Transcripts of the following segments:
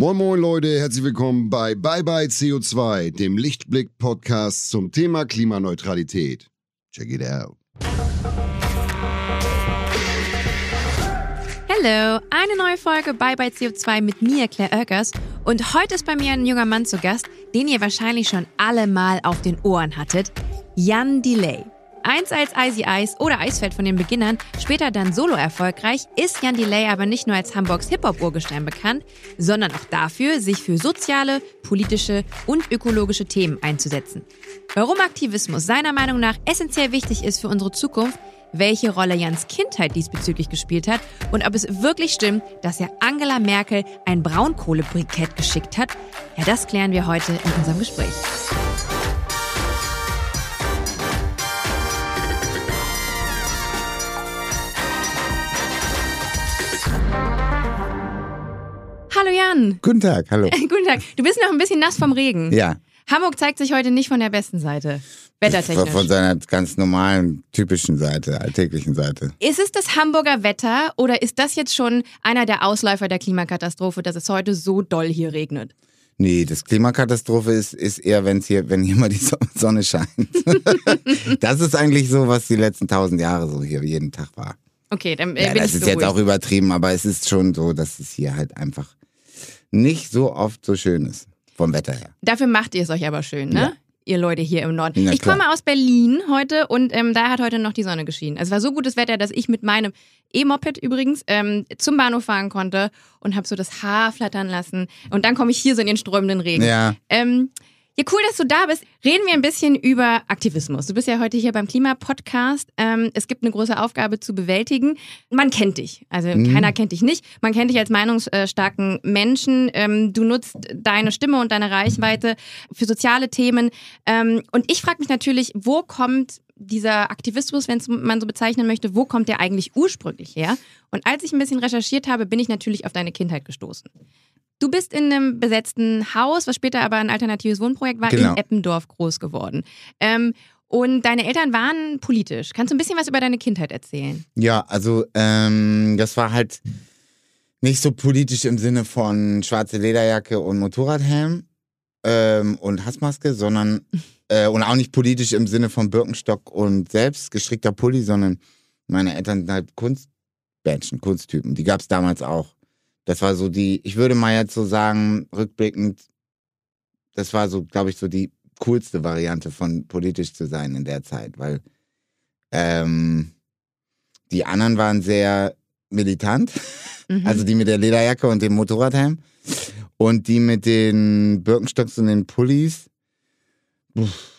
Moin Moin Leute, herzlich willkommen bei Bye Bye CO2, dem Lichtblick-Podcast zum Thema Klimaneutralität. Check it out. Hallo, eine neue Folge Bye Bye CO2 mit mir, Claire Oelkers. Und heute ist bei mir ein junger Mann zu Gast, den ihr wahrscheinlich schon alle mal auf den Ohren hattet. Jan Delay. Eins als Icy Ice oder Eisfeld von den Beginnern, später dann solo erfolgreich, ist Jan Delay aber nicht nur als Hamburgs Hip-Hop-Urgestein bekannt, sondern auch dafür, sich für soziale, politische und ökologische Themen einzusetzen. Warum Aktivismus seiner Meinung nach essentiell wichtig ist für unsere Zukunft, welche Rolle Jans Kindheit diesbezüglich gespielt hat und ob es wirklich stimmt, dass er Angela Merkel ein Braunkohlebrikett geschickt hat, ja, das klären wir heute in unserem Gespräch. Hallo Jan. Guten Tag, hallo. Guten Tag. Du bist noch ein bisschen nass vom Regen. Ja. Hamburg zeigt sich heute nicht von der besten Seite. Wettertechnisch. Von seiner ganz normalen, typischen Seite, alltäglichen Seite. Ist es das Hamburger Wetter oder ist das jetzt schon einer der Ausläufer der Klimakatastrophe, dass es heute so doll hier regnet? Nee, das Klimakatastrophe ist, ist eher, wenn's hier, wenn hier mal die Sonne scheint. das ist eigentlich so, was die letzten tausend Jahre so hier jeden Tag war. Okay, dann äh, Ja, bin das ich ist beruhigt. jetzt auch übertrieben, aber es ist schon so, dass es hier halt einfach nicht so oft so schön ist. Vom Wetter her. Dafür macht ihr es euch aber schön, ne? Ja. Ihr Leute hier im Norden. Na ich komme aus Berlin heute und ähm, da hat heute noch die Sonne geschienen. Es war so gutes Wetter, dass ich mit meinem E-Moped übrigens ähm, zum Bahnhof fahren konnte und habe so das Haar flattern lassen. Und dann komme ich hier so in den strömenden Regen. Ja. Ähm, ja, cool, dass du da bist. Reden wir ein bisschen über Aktivismus. Du bist ja heute hier beim Klimapodcast. Ähm, es gibt eine große Aufgabe zu bewältigen. Man kennt dich. Also Mhm. keiner kennt dich nicht. Man kennt dich als meinungsstarken Menschen. Ähm, du nutzt deine Stimme und deine Reichweite für soziale Themen. Ähm, und ich frage mich natürlich, wo kommt dieser Aktivismus, wenn man so bezeichnen möchte, wo kommt der eigentlich ursprünglich her? Und als ich ein bisschen recherchiert habe, bin ich natürlich auf deine Kindheit gestoßen. Du bist in einem besetzten Haus, was später aber ein alternatives Wohnprojekt war, Genau. in Eppendorf groß geworden. Ähm, und deine Eltern waren politisch. Kannst du ein bisschen was über deine Kindheit erzählen? Ja, also ähm, das war halt nicht so politisch im Sinne von schwarze Lederjacke und Motorradhelm ähm, und Hassmaske, sondern äh, und auch nicht politisch im Sinne von Birkenstock und selbst gestrickter Pulli, sondern meine Eltern sind halt Kunstmenschen, Kunsttypen. Die gab es damals auch. Das war so die, ich würde mal jetzt so sagen, rückblickend, das war so, glaube ich, so die coolste Variante von politisch zu sein in der Zeit, weil ähm, die anderen waren sehr militant. Mhm. Also die mit der Lederjacke und dem Motorradhelm. Und die mit den Birkenstocks und den Pullis,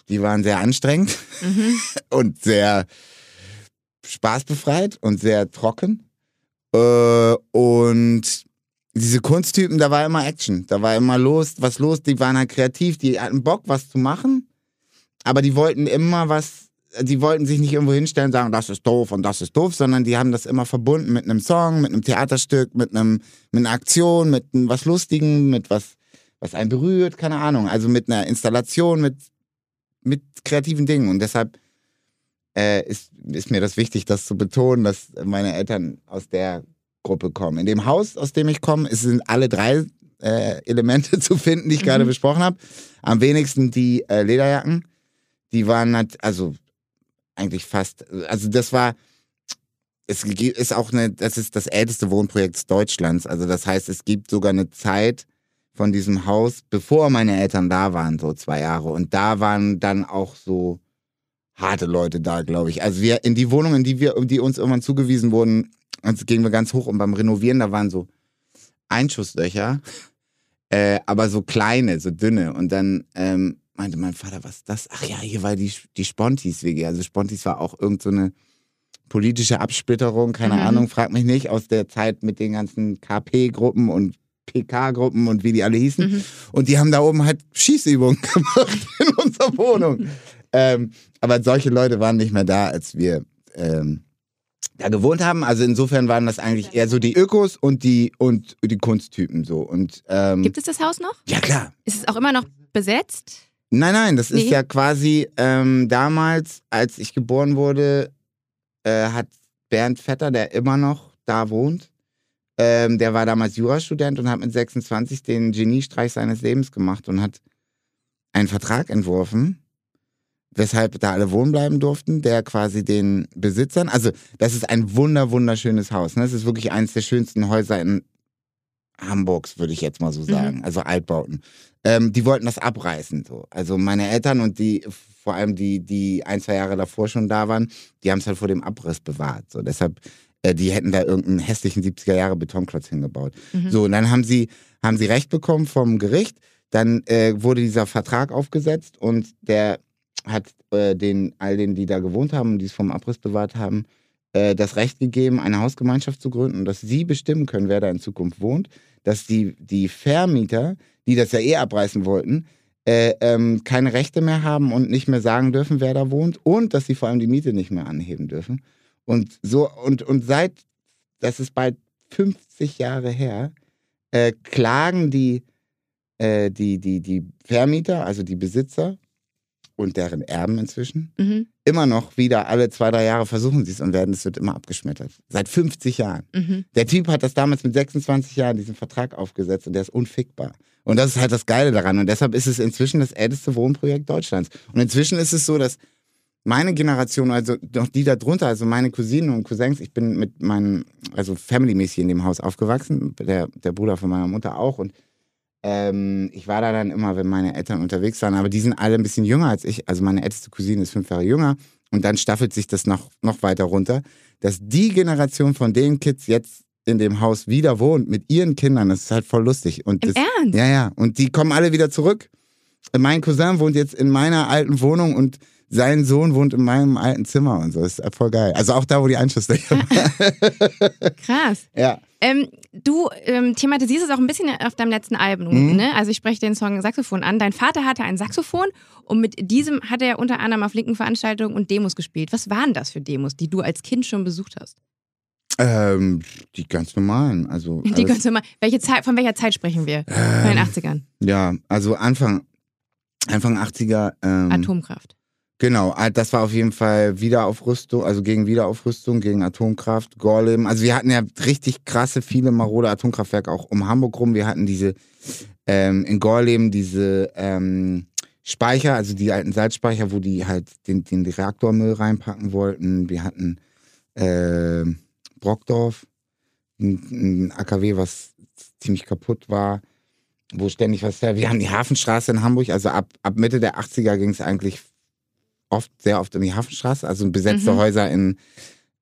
die waren sehr anstrengend mhm. und sehr spaßbefreit und sehr trocken. Äh, und diese Kunsttypen, da war immer Action. Da war immer los, was los. Die waren halt kreativ, die hatten Bock, was zu machen. Aber die wollten immer was, die wollten sich nicht irgendwo hinstellen und sagen, das ist doof und das ist doof, sondern die haben das immer verbunden mit einem Song, mit einem Theaterstück, mit einem, mit einer Aktion, mit einem was Lustigem, mit was, was einen berührt, keine Ahnung. Also mit einer Installation, mit, mit kreativen Dingen. Und deshalb äh, ist, ist mir das wichtig, das zu betonen, dass meine Eltern aus der Gruppe kommen. In dem Haus, aus dem ich komme, sind alle drei äh, Elemente zu finden, die ich gerade Mhm. besprochen habe. Am wenigsten die äh, Lederjacken. Die waren halt, also eigentlich fast, also das war, es ist auch eine, das ist das älteste Wohnprojekt Deutschlands. Also das heißt, es gibt sogar eine Zeit von diesem Haus, bevor meine Eltern da waren, so zwei Jahre. Und da waren dann auch so harte Leute da, glaube ich. Also wir in die Wohnung, in die wir, die uns irgendwann zugewiesen wurden, also gingen wir ganz hoch und beim Renovieren, da waren so Einschusslöcher, äh, aber so kleine, so dünne. Und dann ähm, meinte mein Vater, was ist das? Ach ja, hier war die, die Spontis-WG. Also Spontis war auch irgend so eine politische Absplitterung, keine Mhm. Ahnung, frag mich nicht, aus der Zeit mit den ganzen KP-Gruppen und PK-Gruppen und wie die alle hießen. Mhm. Und die haben da oben halt Schießübungen gemacht in unserer Wohnung. ähm, aber solche Leute waren nicht mehr da, als wir ähm, da gewohnt haben. Also insofern waren das eigentlich eher so die Ökos und die und die Kunsttypen so. Und ähm, Gibt es das Haus noch? ja klar. Ist es auch immer noch besetzt? Nein, nein, das ist Nee. ja quasi ähm, damals, als ich geboren wurde, äh, hat Bernd Vetter, der immer noch da wohnt, Ähm, der war damals Jurastudent und hat mit 26 den Geniestreich seines Lebens gemacht und hat einen Vertrag entworfen, weshalb da alle wohnen bleiben durften, der quasi den Besitzern, also das ist ein wunder, wunderschönes Haus. Ne? Das ist wirklich eines der schönsten Häuser in Hamburgs, würde ich jetzt mal so sagen, mhm. also Altbauten. Ähm, die wollten das abreißen. So. Also meine Eltern und die, vor allem die, die ein, zwei Jahre davor schon da waren, die haben es halt vor dem Abriss bewahrt. So. Deshalb, äh, die hätten da irgendeinen hässlichen 70er Jahre Betonklotz hingebaut. Mhm. So, und dann haben sie, haben sie Recht bekommen vom Gericht. Dann äh, wurde dieser Vertrag aufgesetzt und der hat äh, den, all denen, die da gewohnt haben und die es vom Abriss bewahrt haben, äh, das Recht gegeben, eine Hausgemeinschaft zu gründen, dass sie bestimmen können, wer da in Zukunft wohnt, dass die, die Vermieter, die das ja eh abreißen wollten, äh, ähm, keine Rechte mehr haben und nicht mehr sagen dürfen, wer da wohnt und dass sie vor allem die Miete nicht mehr anheben dürfen. Und so, und, und seit, das ist bald 50 Jahre her, äh, klagen die, äh, die, die, die Vermieter, also die Besitzer, und deren Erben inzwischen. Mhm. Immer noch wieder alle zwei, drei Jahre versuchen sie es und werden, es wird immer abgeschmettert. Seit 50 Jahren. Mhm. Der Typ hat das damals mit 26 Jahren diesen Vertrag aufgesetzt und der ist unfickbar. Und das ist halt das Geile daran. Und deshalb ist es inzwischen das älteste Wohnprojekt Deutschlands. Und inzwischen ist es so, dass meine Generation, also noch die da drunter, also meine Cousinen und Cousins, ich bin mit meinen, also familymäßig in dem Haus aufgewachsen, der, der Bruder von meiner Mutter auch und ähm, ich war da dann immer, wenn meine Eltern unterwegs waren, aber die sind alle ein bisschen jünger als ich. Also meine älteste Cousine ist fünf Jahre jünger und dann staffelt sich das noch, noch weiter runter, dass die Generation von den Kids jetzt in dem Haus wieder wohnt mit ihren Kindern. Das ist halt voll lustig. Und Im das, Ernst? Ja, ja. Und die kommen alle wieder zurück. Mein Cousin wohnt jetzt in meiner alten Wohnung und sein Sohn wohnt in meinem alten Zimmer und so. Das ist voll geil. Also auch da, wo die Einschusslöcher Krass. Ja. Ähm, du ähm, thematisierst es auch ein bisschen auf deinem letzten Album. Mhm. Ne? Also ich spreche den Song Saxophon an. Dein Vater hatte ein Saxophon und mit diesem hat er unter anderem auf linken Veranstaltungen und Demos gespielt. Was waren das für Demos, die du als Kind schon besucht hast? Ähm, die ganz normalen. Also die ganz normal. Welche Zeit, von welcher Zeit sprechen wir? Ähm, von den 80ern? Ja, also Anfang, Anfang 80er. Ähm, Atomkraft. Genau, ah, das war auf jeden Fall Wiederaufrüstung, also gegen Wiederaufrüstung, gegen Atomkraft, Gorleben. Also wir hatten ja richtig krasse, viele marode Atomkraftwerke auch um Hamburg rum. Wir hatten diese ähm, in Gorleben diese ähm, Speicher, also die alten Salzspeicher, wo die halt den, den Reaktormüll reinpacken wollten. Wir hatten äh, Brockdorf, ein, ein AKW, was ziemlich kaputt war, wo ständig was her. Wir haben die Hafenstraße in Hamburg, also ab, ab Mitte der 80er ging es eigentlich oft, sehr oft in die Hafenstraße, also besetzte mhm. Häuser in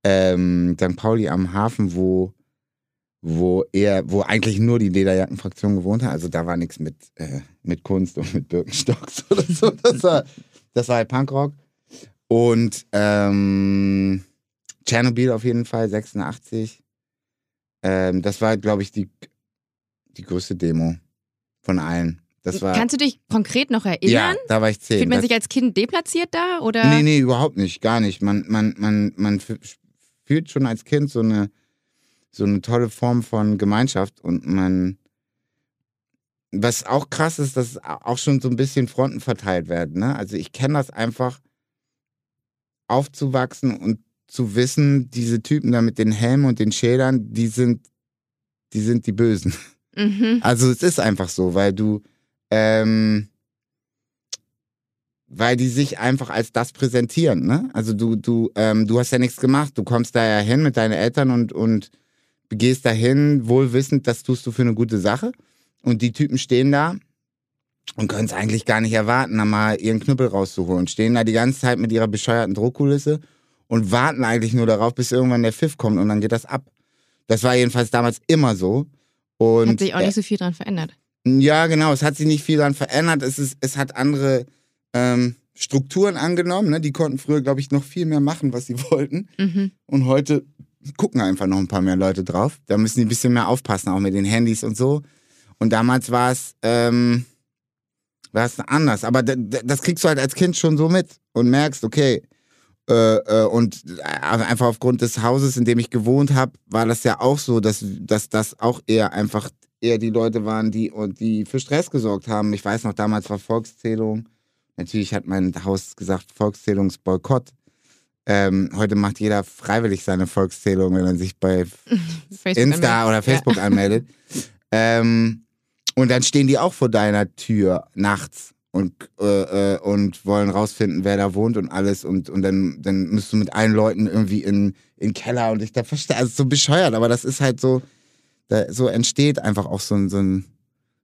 ähm, St. Pauli am Hafen, wo, wo eher, wo eigentlich nur die Lederjackenfraktion gewohnt hat. Also da war nichts mit, äh, mit Kunst und mit Birkenstocks oder so. Das war, das war halt Punkrock. Und ähm, Tschernobyl auf jeden Fall, 86. Ähm, das war, glaube ich, die, die größte Demo von allen. Das war, Kannst du dich konkret noch erinnern? Ja, da war ich zehn. Fühlt man das, sich als Kind deplatziert da? Oder? Nee, nee, überhaupt nicht, gar nicht. Man, man, man, man fühlt schon als Kind so eine, so eine tolle Form von Gemeinschaft und man. Was auch krass ist, dass auch schon so ein bisschen Fronten verteilt werden. Ne? Also ich kenne das einfach, aufzuwachsen und zu wissen, diese Typen da mit den Helmen und den Schildern, die sind, die sind die Bösen. Mhm. Also es ist einfach so, weil du, ähm, weil die sich einfach als das präsentieren. Ne? Also du, du, ähm, du hast ja nichts gemacht. Du kommst da ja hin mit deinen Eltern und, und gehst dahin, wohl wissend, das tust du für eine gute Sache. Und die Typen stehen da und können es eigentlich gar nicht erwarten, da mal ihren Knüppel rauszuholen. Stehen da die ganze Zeit mit ihrer bescheuerten Druckkulisse und warten eigentlich nur darauf, bis irgendwann der Pfiff kommt und dann geht das ab. Das war jedenfalls damals immer so. Und, Hat sich auch nicht so viel dran verändert. Ja, genau. Es hat sich nicht viel daran verändert. Es, ist, es hat andere ähm, Strukturen angenommen. Ne? Die konnten früher, glaube ich, noch viel mehr machen, was sie wollten. Mhm. Und heute gucken einfach noch ein paar mehr Leute drauf. Da müssen die ein bisschen mehr aufpassen, auch mit den Handys und so. Und damals war es ähm, anders. Aber das kriegst du halt als Kind schon so mit und merkst, okay, äh, äh, und äh, einfach aufgrund des Hauses, in dem ich gewohnt habe, war das ja auch so, dass, dass das auch eher einfach eher die Leute waren, die, die für Stress gesorgt haben. Ich weiß noch, damals war Volkszählung. Natürlich hat mein Haus gesagt, Volkszählungsboykott. ähm, heute macht jeder freiwillig seine Volkszählung, wenn er sich bei Insta oder Facebook anmeldet. Ähm, und dann stehen die auch vor deiner Tür nachts und, äh, äh, und wollen rausfinden, wer da wohnt und alles. Und, und dann, dann müsst du mit allen Leuten irgendwie in, in den Keller und ich da verstehe, also so bescheuert, aber das ist halt so, da, so entsteht einfach auch so ein, so ein,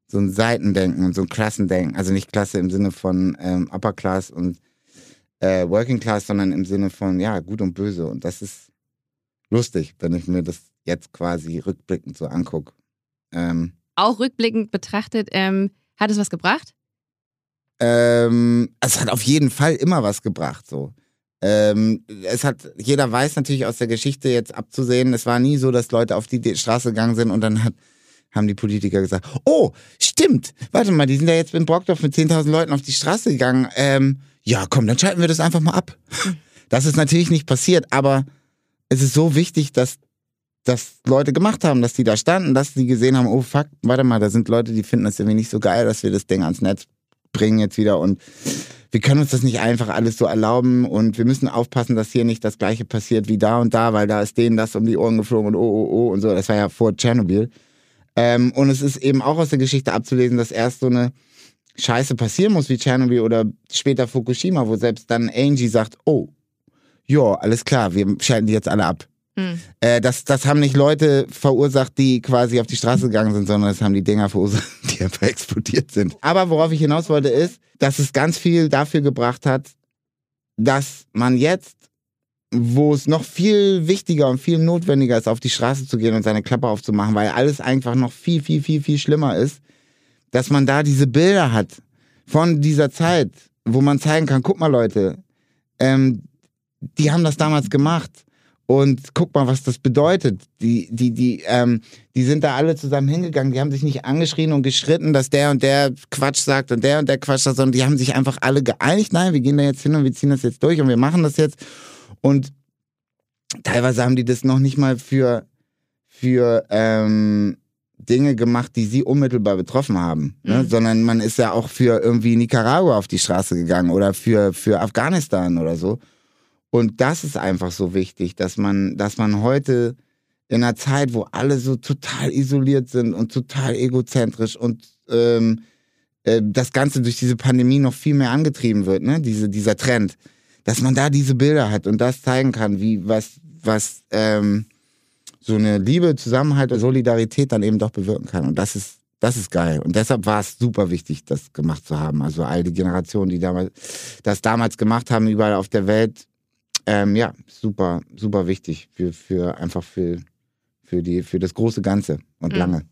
so ein Seitendenken und so ein Klassendenken. Also nicht Klasse im Sinne von ähm, Upper Class und äh, Working Class, sondern im Sinne von, ja, gut und böse. Und das ist lustig, wenn ich mir das jetzt quasi rückblickend so angucke. Ähm, Auch rückblickend betrachtet, ähm, hat es was gebracht? ähm, es hat auf jeden Fall immer was gebracht, so. Ähm, es hat, jeder weiß natürlich aus der Geschichte jetzt abzusehen, es war nie so, dass Leute auf die Straße gegangen sind und dann hat, haben die Politiker gesagt, oh, stimmt, warte mal, die sind ja jetzt in Brockdorf mit 10.000 Leuten auf die Straße gegangen. Ähm, ja, komm, dann schalten wir das einfach mal ab. Das ist natürlich nicht passiert, aber es ist so wichtig, dass das Leute gemacht haben, dass die da standen, dass die gesehen haben, oh fuck, warte mal, da sind Leute, die finden das irgendwie nicht so geil, dass wir das Ding ans Netz bringen jetzt wieder und wir können uns das nicht einfach alles so erlauben und wir müssen aufpassen, dass hier nicht das gleiche passiert wie da und da, weil da ist denen das um die Ohren geflogen und oh, oh, oh und so. Das war ja vor Tschernobyl. Ähm, und es ist eben auch aus der Geschichte abzulesen, dass erst so eine Scheiße passieren muss wie Tschernobyl oder später Fukushima, wo selbst dann Angie sagt, oh, ja, alles klar, wir schalten die jetzt alle ab. Hm. Äh, das, das haben nicht Leute verursacht, die quasi auf die Straße gegangen sind, sondern das haben die Dinger verursacht, die einfach explodiert sind. Aber worauf ich hinaus wollte, ist, dass es ganz viel dafür gebracht hat, dass man jetzt, wo es noch viel wichtiger und viel notwendiger ist, auf die Straße zu gehen und seine Klappe aufzumachen, weil alles einfach noch viel, viel, viel, viel schlimmer ist, dass man da diese Bilder hat von dieser Zeit, wo man zeigen kann, guck mal Leute, ähm, die haben das damals gemacht. Und guck mal, was das bedeutet. Die, die, die, ähm, die sind da alle zusammen hingegangen. Die haben sich nicht angeschrien und geschritten, dass der und der Quatsch sagt und der und der Quatsch sagt, sondern die haben sich einfach alle geeinigt. Nein, wir gehen da jetzt hin und wir ziehen das jetzt durch und wir machen das jetzt. Und teilweise haben die das noch nicht mal für, für ähm, Dinge gemacht, die sie unmittelbar betroffen haben, ne? Mhm. sondern man ist ja auch für irgendwie Nicaragua auf die Straße gegangen oder für, für Afghanistan oder so. Und das ist einfach so wichtig, dass man, dass man heute in einer Zeit, wo alle so total isoliert sind und total egozentrisch und ähm, äh, das Ganze durch diese Pandemie noch viel mehr angetrieben wird, ne? Diese, dieser Trend, dass man da diese Bilder hat und das zeigen kann, wie was, was ähm, so eine Liebe, Zusammenhalt und Solidarität dann eben doch bewirken kann. Und das ist, das ist geil. Und deshalb war es super wichtig, das gemacht zu haben. Also all die Generationen, die damals, das damals gemacht haben, überall auf der Welt, ähm, ja, super, super wichtig für, für einfach für, für die, für das große Ganze und Mhm. lange.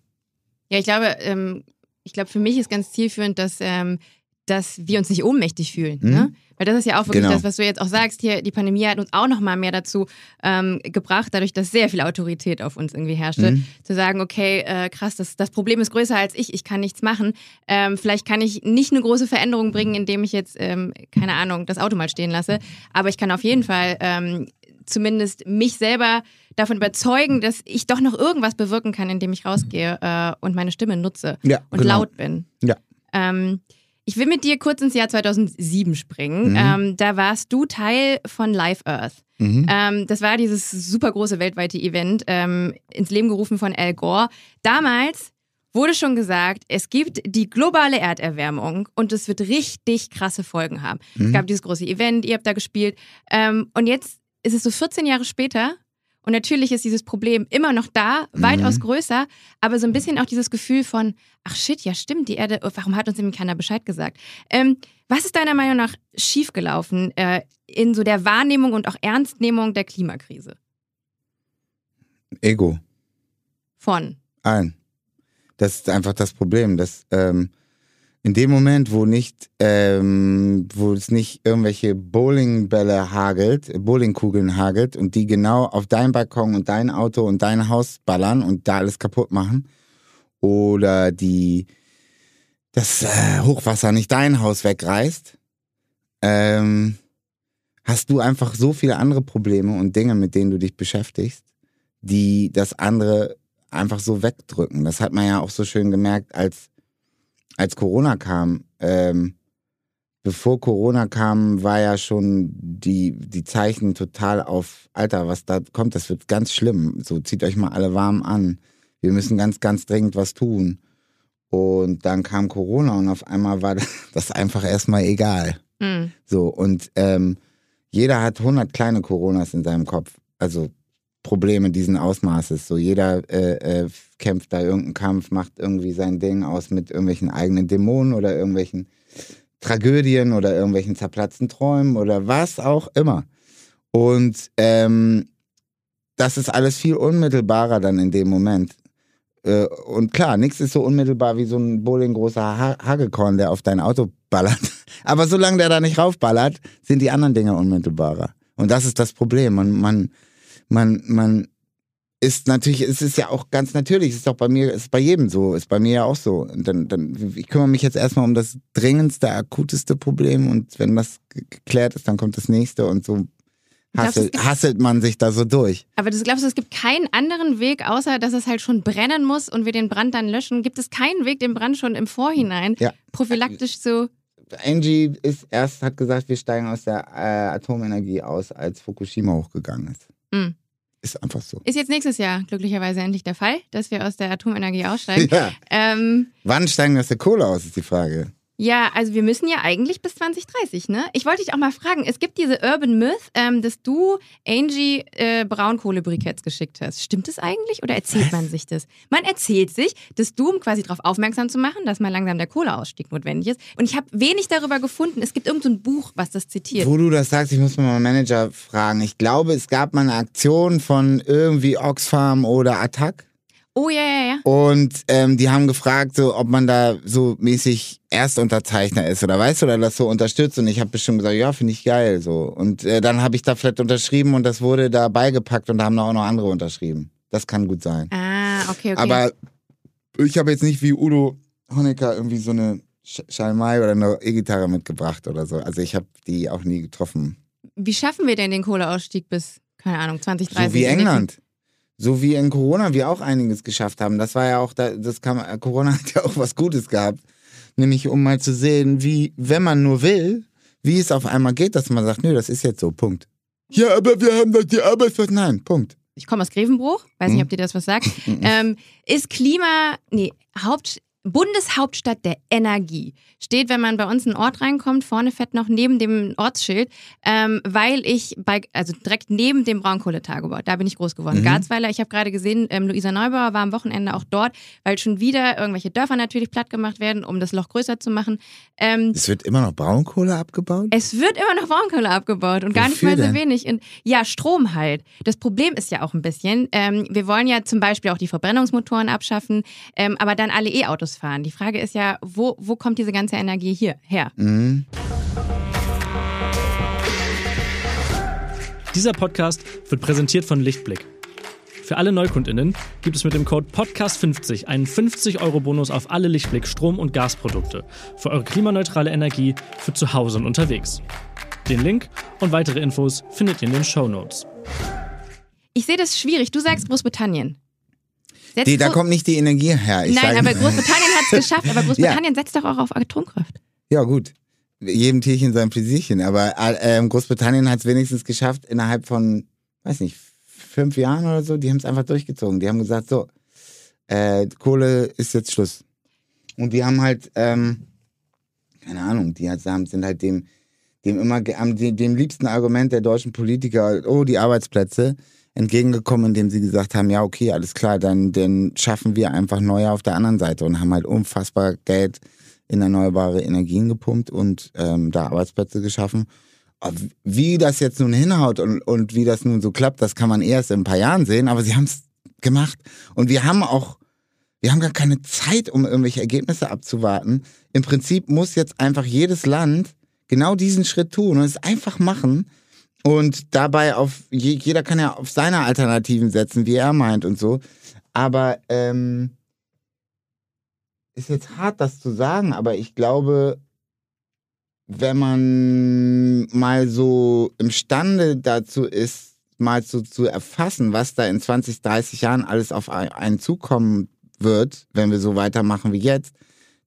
Ja, ich glaube, ähm, ich glaube, für mich ist ganz zielführend, dass, ähm, dass wir uns nicht ohnmächtig fühlen. Mhm. Ne? Weil das ist ja auch wirklich Genau. das, was du jetzt auch sagst. Hier, die Pandemie hat uns auch noch mal mehr dazu ähm, gebracht, dadurch, dass sehr viel Autorität auf uns irgendwie herrschte, Mhm. zu sagen, okay, äh, krass, das, das Problem ist größer als ich, ich kann nichts machen. Ähm, vielleicht kann ich nicht eine große Veränderung bringen, indem ich jetzt, ähm, keine Ahnung, das Auto mal stehen lasse. Aber ich kann auf jeden Fall ähm, zumindest mich selber davon überzeugen, dass ich doch noch irgendwas bewirken kann, indem ich rausgehe äh, und meine Stimme nutze Ja, und genau. laut bin. Ja. Ich will mit dir kurz ins Jahr 2007 springen. Mhm. Ähm, da warst du Teil von Live Earth. Mhm. Ähm, das war dieses super große weltweite Event, ähm, ins Leben gerufen von Al Gore. Damals wurde schon gesagt, es gibt die globale Erderwärmung und es wird richtig krasse Folgen haben. Es Mhm. gab dieses große Event, ihr habt da gespielt. Ähm, und jetzt ist es so 14 Jahre später und natürlich ist dieses Problem immer noch da, weitaus Mhm. größer, aber so ein bisschen auch dieses Gefühl von, ach shit, ja stimmt, die Erde, warum hat uns nämlich keiner Bescheid gesagt? Ähm, was ist deiner Meinung nach schiefgelaufen äh, in so der Wahrnehmung und auch Ernstnehmung der Klimakrise? Ego. Von. Allen. Das ist einfach das Problem, dass ähm, in dem Moment, wo nicht, ähm, wo es nicht irgendwelche Bowlingbälle hagelt, Bowlingkugeln hagelt und die genau auf dein Balkon und dein Auto und dein Haus ballern und da alles kaputt machen, oder die das äh, Hochwasser nicht dein Haus wegreißt, ähm, hast du einfach so viele andere Probleme und Dinge, mit denen du dich beschäftigst, die das andere einfach so wegdrücken. Das hat man ja auch so schön gemerkt, als, als Corona kam. Ähm, bevor Corona kam, war ja schon die, die Zeichen total auf, Alter, was da kommt, das wird ganz schlimm. So, zieht euch mal alle warm an. Wir müssen ganz, ganz dringend was tun. Und dann kam Corona und auf einmal war das einfach erstmal egal. Hm. So, und ähm, jeder hat 100 kleine Coronas in seinem Kopf. Also Probleme diesen Ausmaßes. So jeder äh, äh, kämpft da irgendeinen Kampf, macht irgendwie sein Ding aus mit irgendwelchen eigenen Dämonen oder irgendwelchen Tragödien oder irgendwelchen zerplatzten Träumen oder was auch immer. Und ähm, das ist alles viel unmittelbarer dann in dem Moment. Äh, und klar, nichts ist so unmittelbar wie so ein bowlinggroßer ha Hagelkorn, der auf dein Auto ballert. Aber solange der da nicht raufballert, sind die anderen Dinge unmittelbarer. Und das ist das Problem. Man, man, man, man ist natürlich, es ist ja auch ganz natürlich, es ist auch bei mir, es ist bei jedem so, ist bei mir ja auch so. Und dann, dann, ich kümmere mich jetzt erstmal um das dringendste, akuteste Problem und wenn das geklärt ist, dann kommt das nächste und so hasselt, Glaubst hasselt man sich da so durch. Aber du glaubst, es gibt keinen anderen Weg, außer dass es halt schon brennen muss und wir den Brand dann löschen? Gibt es keinen Weg, den Brand schon im Vorhinein Ja. prophylaktisch zu. Angie ist erst, hat gesagt, wir steigen aus der äh, Atomenergie aus, als Fukushima hochgegangen ist. Hm. Ist einfach so. Ist jetzt nächstes Jahr glücklicherweise endlich der Fall, dass wir aus der Atomenergie aussteigen. Ja. Ähm, Wann steigen wir aus der Kohle aus, ist die Frage. Ja, also wir müssen ja eigentlich bis 2030, ne? Ich wollte dich auch mal fragen, es gibt diese Urban Myth, ähm, dass du Angie äh, Braunkohlebriketts geschickt hast. Stimmt das eigentlich oder erzählt man sich das? Man erzählt sich, dass du, um quasi darauf aufmerksam zu machen, dass mal langsam der Kohleausstieg notwendig ist. Und ich habe wenig darüber gefunden. Es gibt irgendein so ein Buch, was das zitiert. Wo du das sagst, ich muss mal meinen Manager fragen. Ich glaube, es gab mal eine Aktion von irgendwie Oxfam oder Attac. Oh ja, ja, ja. Und ähm, die haben gefragt, so, ob man da so mäßig Erstunterzeichner ist oder weißt du, oder das so unterstützt. Und ich habe bestimmt gesagt, ja, finde ich geil. so. Und äh, dann habe ich da vielleicht unterschrieben und das wurde da beigepackt und da haben da auch noch andere unterschrieben. Das kann gut sein. Ah, okay, okay. Aber ich habe jetzt nicht wie Udo Honecker irgendwie so eine Sch- Schalmei oder eine E-Gitarre mitgebracht oder so. Also ich habe die auch nie getroffen. Wie schaffen wir denn den Kohleausstieg bis, keine Ahnung, 2030? So wie England. So wie in Corona wir auch einiges geschafft haben. Das war ja auch, da- das kam, Corona hat ja auch was Gutes gehabt. Nämlich um mal zu sehen, wie, wenn man nur will, wie es auf einmal geht, dass man sagt, nö, das ist jetzt so, Punkt. Ja, aber wir haben doch die Arbeitsplatzes. Nein, Punkt. ich komme aus Grevenbruch, weiß nicht, Mhm. ob dir das was sagt, ähm, ist Klima, nee, Haupt, Bundeshauptstadt der Energie. Steht, wenn man bei uns in einen Ort reinkommt, vorne fett noch neben dem Ortsschild, ähm, weil ich bei, also direkt neben dem Braunkohletagebau, da bin ich groß geworden. Mhm. Garzweiler, ich habe gerade gesehen, ähm, Luisa Neubauer war am Wochenende auch dort, weil schon wieder irgendwelche Dörfer natürlich platt gemacht werden, um das Loch größer zu machen. Ähm, Es wird immer noch Braunkohle abgebaut? es wird immer noch Braunkohle abgebaut und gar nicht Wofür mal so denn? wenig. Und ja, Strom halt. Das Problem ist ja auch ein bisschen, ähm, wir wollen ja zum Beispiel auch die Verbrennungsmotoren abschaffen, ähm, aber dann alle E-Autos fahren. Die Frage ist ja, wo, wo kommt diese ganze Energie hier her? Mhm. Dieser Podcast wird präsentiert von Lichtblick. Für alle NeukundInnen gibt es mit dem Code PODCAST50 einen 50-Euro-Bonus auf alle Lichtblick Strom- und Gasprodukte für eure klimaneutrale Energie für zu Hause und unterwegs. Den Link und weitere Infos findet ihr in den Show Notes. Ich sehe das schwierig. Du sagst Großbritannien. Die, da kommt nicht die Energie her. Ich Nein, aber Großbritannien hat es geschafft. Aber Großbritannien setzt doch auch auf Atomkraft. Ja, gut. Jedem Tierchen sein Pläsierchen. Aber äh, ähm, Großbritannien hat es wenigstens geschafft, innerhalb von, weiß nicht, fünf Jahren oder so, die haben es einfach durchgezogen. Die haben gesagt, so, äh, Kohle ist jetzt Schluss. Und die haben halt, ähm, keine Ahnung, die halt, haben- sind halt dem, dem immer, dem, dem liebsten Argument der deutschen Politiker, oh, die Arbeitsplätze, entgegengekommen, indem sie gesagt haben, ja, okay, alles klar, dann, dann schaffen wir einfach neue auf der anderen Seite und haben halt unfassbar Geld in erneuerbare Energien gepumpt und ähm, da Arbeitsplätze geschaffen. Wie das jetzt nun hinhaut und, und wie das nun so klappt, das kann man erst in ein paar Jahren sehen, aber sie haben es gemacht. Und wir haben auch, wir haben gar keine Zeit, um irgendwelche Ergebnisse abzuwarten. Im Prinzip muss jetzt einfach jedes Land genau diesen Schritt tun und es einfach machen. Und dabei auf, je- jeder kann ja auf seine Alternativen setzen, wie er meint und so. Aber ähm, ist jetzt hart, das zu sagen, aber ich glaube, wenn man mal so imstande dazu ist, mal so zu erfassen, was da in 20, 30 Jahren alles auf ein- einen zukommen wird, wenn wir so weitermachen wie jetzt,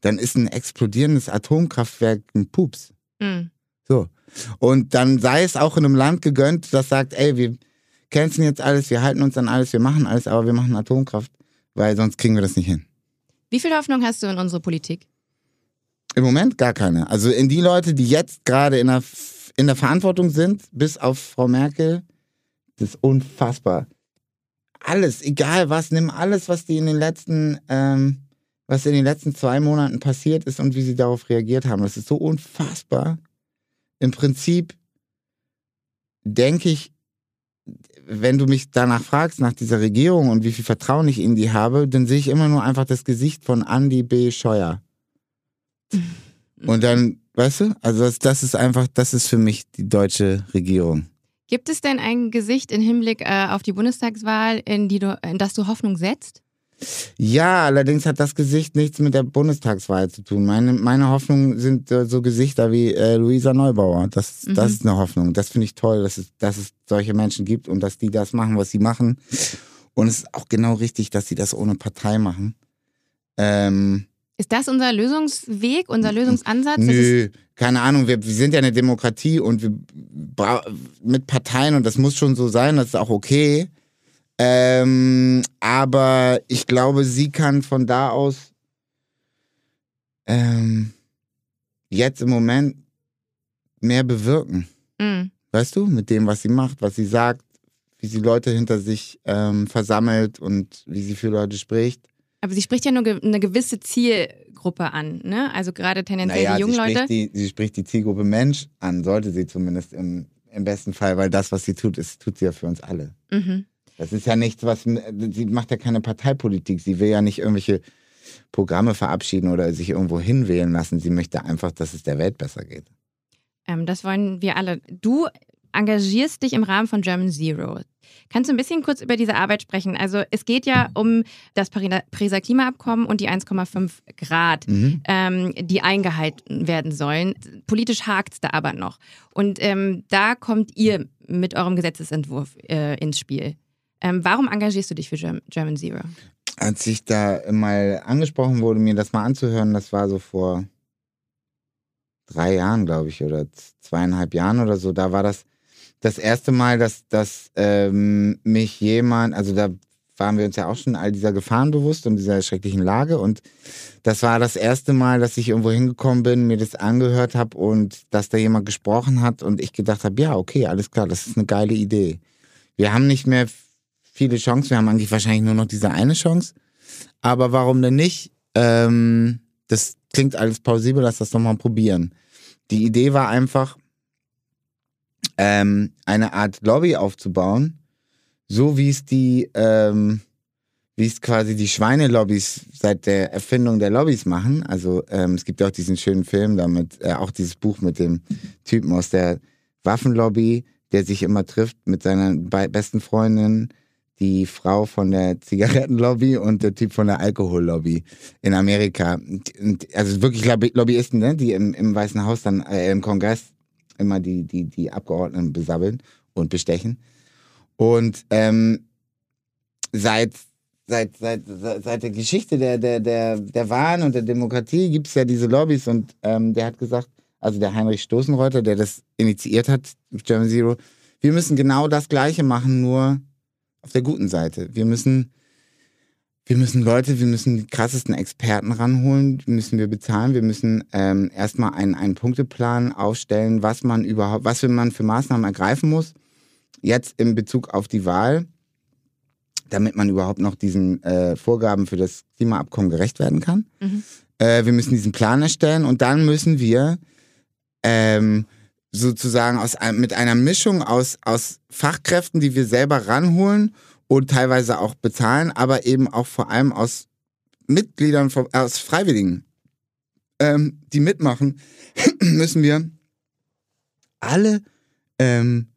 dann ist ein explodierendes Atomkraftwerk ein Pups. Mhm. So. Und dann sei es auch in einem Land gegönnt, das sagt, ey, wir canceln jetzt alles, wir halten uns an alles, wir machen alles, aber wir machen Atomkraft, weil sonst kriegen wir das nicht hin. Wie viel Hoffnung hast du in unsere Politik? Im Moment gar keine. Also in die Leute, die jetzt gerade in der, in der Verantwortung sind, bis auf Frau Merkel, das ist unfassbar. Alles, egal was, nimm alles, was die in den letzten, ähm, was in den letzten zwei Monaten passiert ist und wie sie darauf reagiert haben. Das ist so unfassbar. Im Prinzip denke ich, wenn du mich danach fragst, nach dieser Regierung und wie viel Vertrauen ich in die habe, dann sehe ich immer nur einfach das Gesicht von Andy B. Scheuer. Und dann, weißt du, also das, das ist einfach, das ist für mich die deutsche Regierung. Gibt es denn ein Gesicht im Hinblick äh, auf die Bundestagswahl, in, die du, in das du Hoffnung setzt? Ja, allerdings hat das Gesicht nichts mit der Bundestagswahl zu tun. Meine, meine Hoffnung sind äh, so Gesichter wie äh, Luisa Neubauer. Das, Mhm. das ist eine Hoffnung. Das finde ich toll, dass es, dass es solche Menschen gibt und dass die das machen, was sie machen. Und es ist auch genau richtig, dass sie das ohne Partei machen. Ähm, Ist das unser Lösungsweg, unser Lösungsansatz? Nö, keine Ahnung, wir, wir sind ja eine Demokratie und wir mit Parteien und das muss schon so sein, das ist auch okay. Ähm, aber ich glaube, sie kann von da aus ähm, jetzt im Moment mehr bewirken. Mm. Weißt du, mit dem, was sie macht, was sie sagt, wie sie Leute hinter sich ähm, versammelt und wie sie für Leute spricht. Aber sie spricht ja nur ge eine gewisse Zielgruppe an, ne? Also gerade tendenziell die sie jungen spricht, Leute. die, sie spricht die Zielgruppe Mensch an, sollte sie zumindest im, im besten Fall, weil das, was sie tut, ist, tut sie ja für uns alle. Mhm. Das ist ja nichts, was sie macht ja keine Parteipolitik. Sie will ja nicht irgendwelche Programme verabschieden oder sich irgendwo hinwählen lassen. Sie möchte einfach, dass es der Welt besser geht. Ähm, das wollen wir alle. Du engagierst dich im Rahmen von German Zero. Kannst du ein bisschen kurz über diese Arbeit sprechen? Also es geht ja um das Pari- Pariser Klimaabkommen und die 1,5 Grad, Mhm. ähm, die eingehalten werden sollen. Politisch hakt es da aber noch. Und ähm, da kommt ihr mit eurem Gesetzesentwurf äh, ins Spiel. Ähm, warum engagierst du dich für Germ German Zero? Als ich da mal angesprochen wurde, mir das mal anzuhören, das war so vor drei Jahren, glaube ich, oder zweieinhalb Jahren oder so, da war das das erste Mal, dass, dass ähm, mich jemand, also da waren wir uns ja auch schon all dieser Gefahren bewusst und dieser schrecklichen Lage und das war das erste Mal, dass ich irgendwo hingekommen bin, mir das angehört habe und dass da jemand gesprochen hat und ich gedacht habe, ja, okay, alles klar, das ist eine geile Idee. Wir haben nicht mehr viele Chancen, wir haben eigentlich wahrscheinlich nur noch diese eine Chance, aber warum denn nicht? Ähm, das klingt alles plausibel, lass das doch mal probieren. Die Idee war einfach, ähm, eine Art Lobby aufzubauen, so wie es die, ähm, wie es quasi die Schweinelobbys seit der Erfindung der Lobbys machen. Also ähm, es gibt ja auch diesen schönen Film damit, äh, auch dieses Buch mit dem Typen aus der Waffenlobby, der sich immer trifft mit seiner be- besten Freundin, die Frau von der Zigarettenlobby und der Typ von der Alkohollobby in Amerika. Also wirklich Lobby Lobbyisten, ne, die im, im Weißen Haus dann, äh, im Kongress immer die, die, die Abgeordneten besabbeln und bestechen. Und ähm, seit, seit, seit, seit seit der Geschichte der, der, der, der Wahlen und der Demokratie gibt es ja diese Lobbys und ähm, der hat gesagt, also der Heinrich Stoßenreuter, der das initiiert hat, German Zero, wir müssen genau das Gleiche machen, nur auf der guten Seite. Wir müssen, wir müssen Leute, wir müssen die krassesten Experten ranholen, die müssen wir bezahlen, wir müssen ähm, erstmal einen, einen Punkteplan aufstellen, was man überhaupt, was man für Maßnahmen ergreifen muss. Jetzt in Bezug auf die Wahl, damit man überhaupt noch diesen äh, Vorgaben für das Klimaabkommen gerecht werden kann. Mhm. Äh, wir müssen diesen Plan erstellen und dann müssen wir ähm, sozusagen aus, mit einer Mischung aus, aus Fachkräften, die wir selber ranholen und teilweise auch bezahlen, aber eben auch vor allem aus Mitgliedern, von- aus Freiwilligen, ähm, die mitmachen, müssen wir alle, ähm,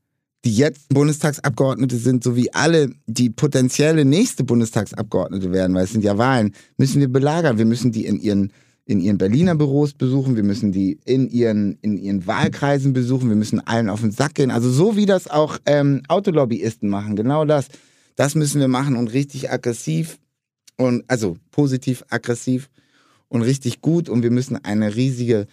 die jetzt Bundestagsabgeordnete sind, sowie alle, die potenzielle nächste Bundestagsabgeordnete werden, weil es sind ja Wahlen, müssen wir belagern. Wir müssen die in ihren in ihren Berliner Büros besuchen, wir müssen die in ihren, in ihren Wahlkreisen besuchen, wir müssen allen auf den Sack gehen. Also so wie das auch ähm, Autolobbyisten machen, genau das. Das müssen wir machen und richtig aggressiv und also positiv aggressiv und richtig gut und wir müssen eine riesige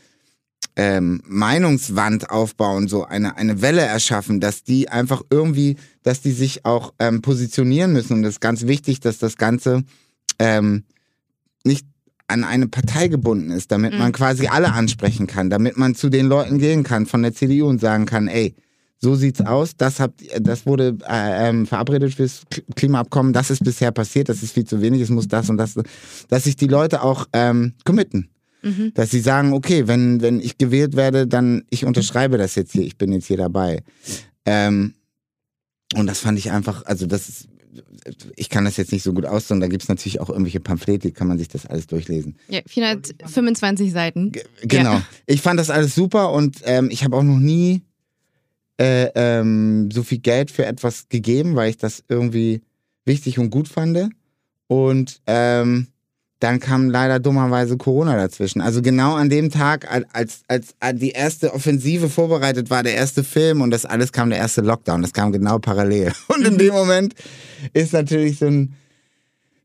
ähm, Meinungswand aufbauen, so eine, eine Welle erschaffen, dass die einfach irgendwie, dass die sich auch ähm, positionieren müssen. Und das ist ganz wichtig, dass das Ganze ähm, nicht an eine Partei gebunden ist, damit Mhm. man quasi alle ansprechen kann, damit man zu den Leuten gehen kann von der CDU und sagen kann, ey, so sieht's aus, das habt das wurde äh, ähm, verabredet fürs Klimaabkommen, das ist bisher passiert, das ist viel zu wenig, es muss das und das, dass sich die Leute auch ähm, committen. Mhm. Dass sie sagen, okay, wenn, wenn ich gewählt werde, dann ich unterschreibe das jetzt hier, ich bin jetzt hier dabei. Ähm, und das fand ich einfach, also das ist, ich kann das jetzt nicht so gut ausdrücken, da gibt's natürlich auch irgendwelche Pamphlete, kann man sich das alles durchlesen. Ja, 425 Seiten. Genau. Ja. Ich fand das alles super und ähm, ich habe auch noch nie äh, ähm, so viel Geld für etwas gegeben, weil ich das irgendwie wichtig und gut fand. Und ähm, dann kam leider dummerweise Corona dazwischen. Also genau an dem Tag, al- als, als die erste Offensive vorbereitet war, der erste Film und das alles kam der erste Lockdown. Das kam genau parallel. Und in dem Moment ist natürlich so ein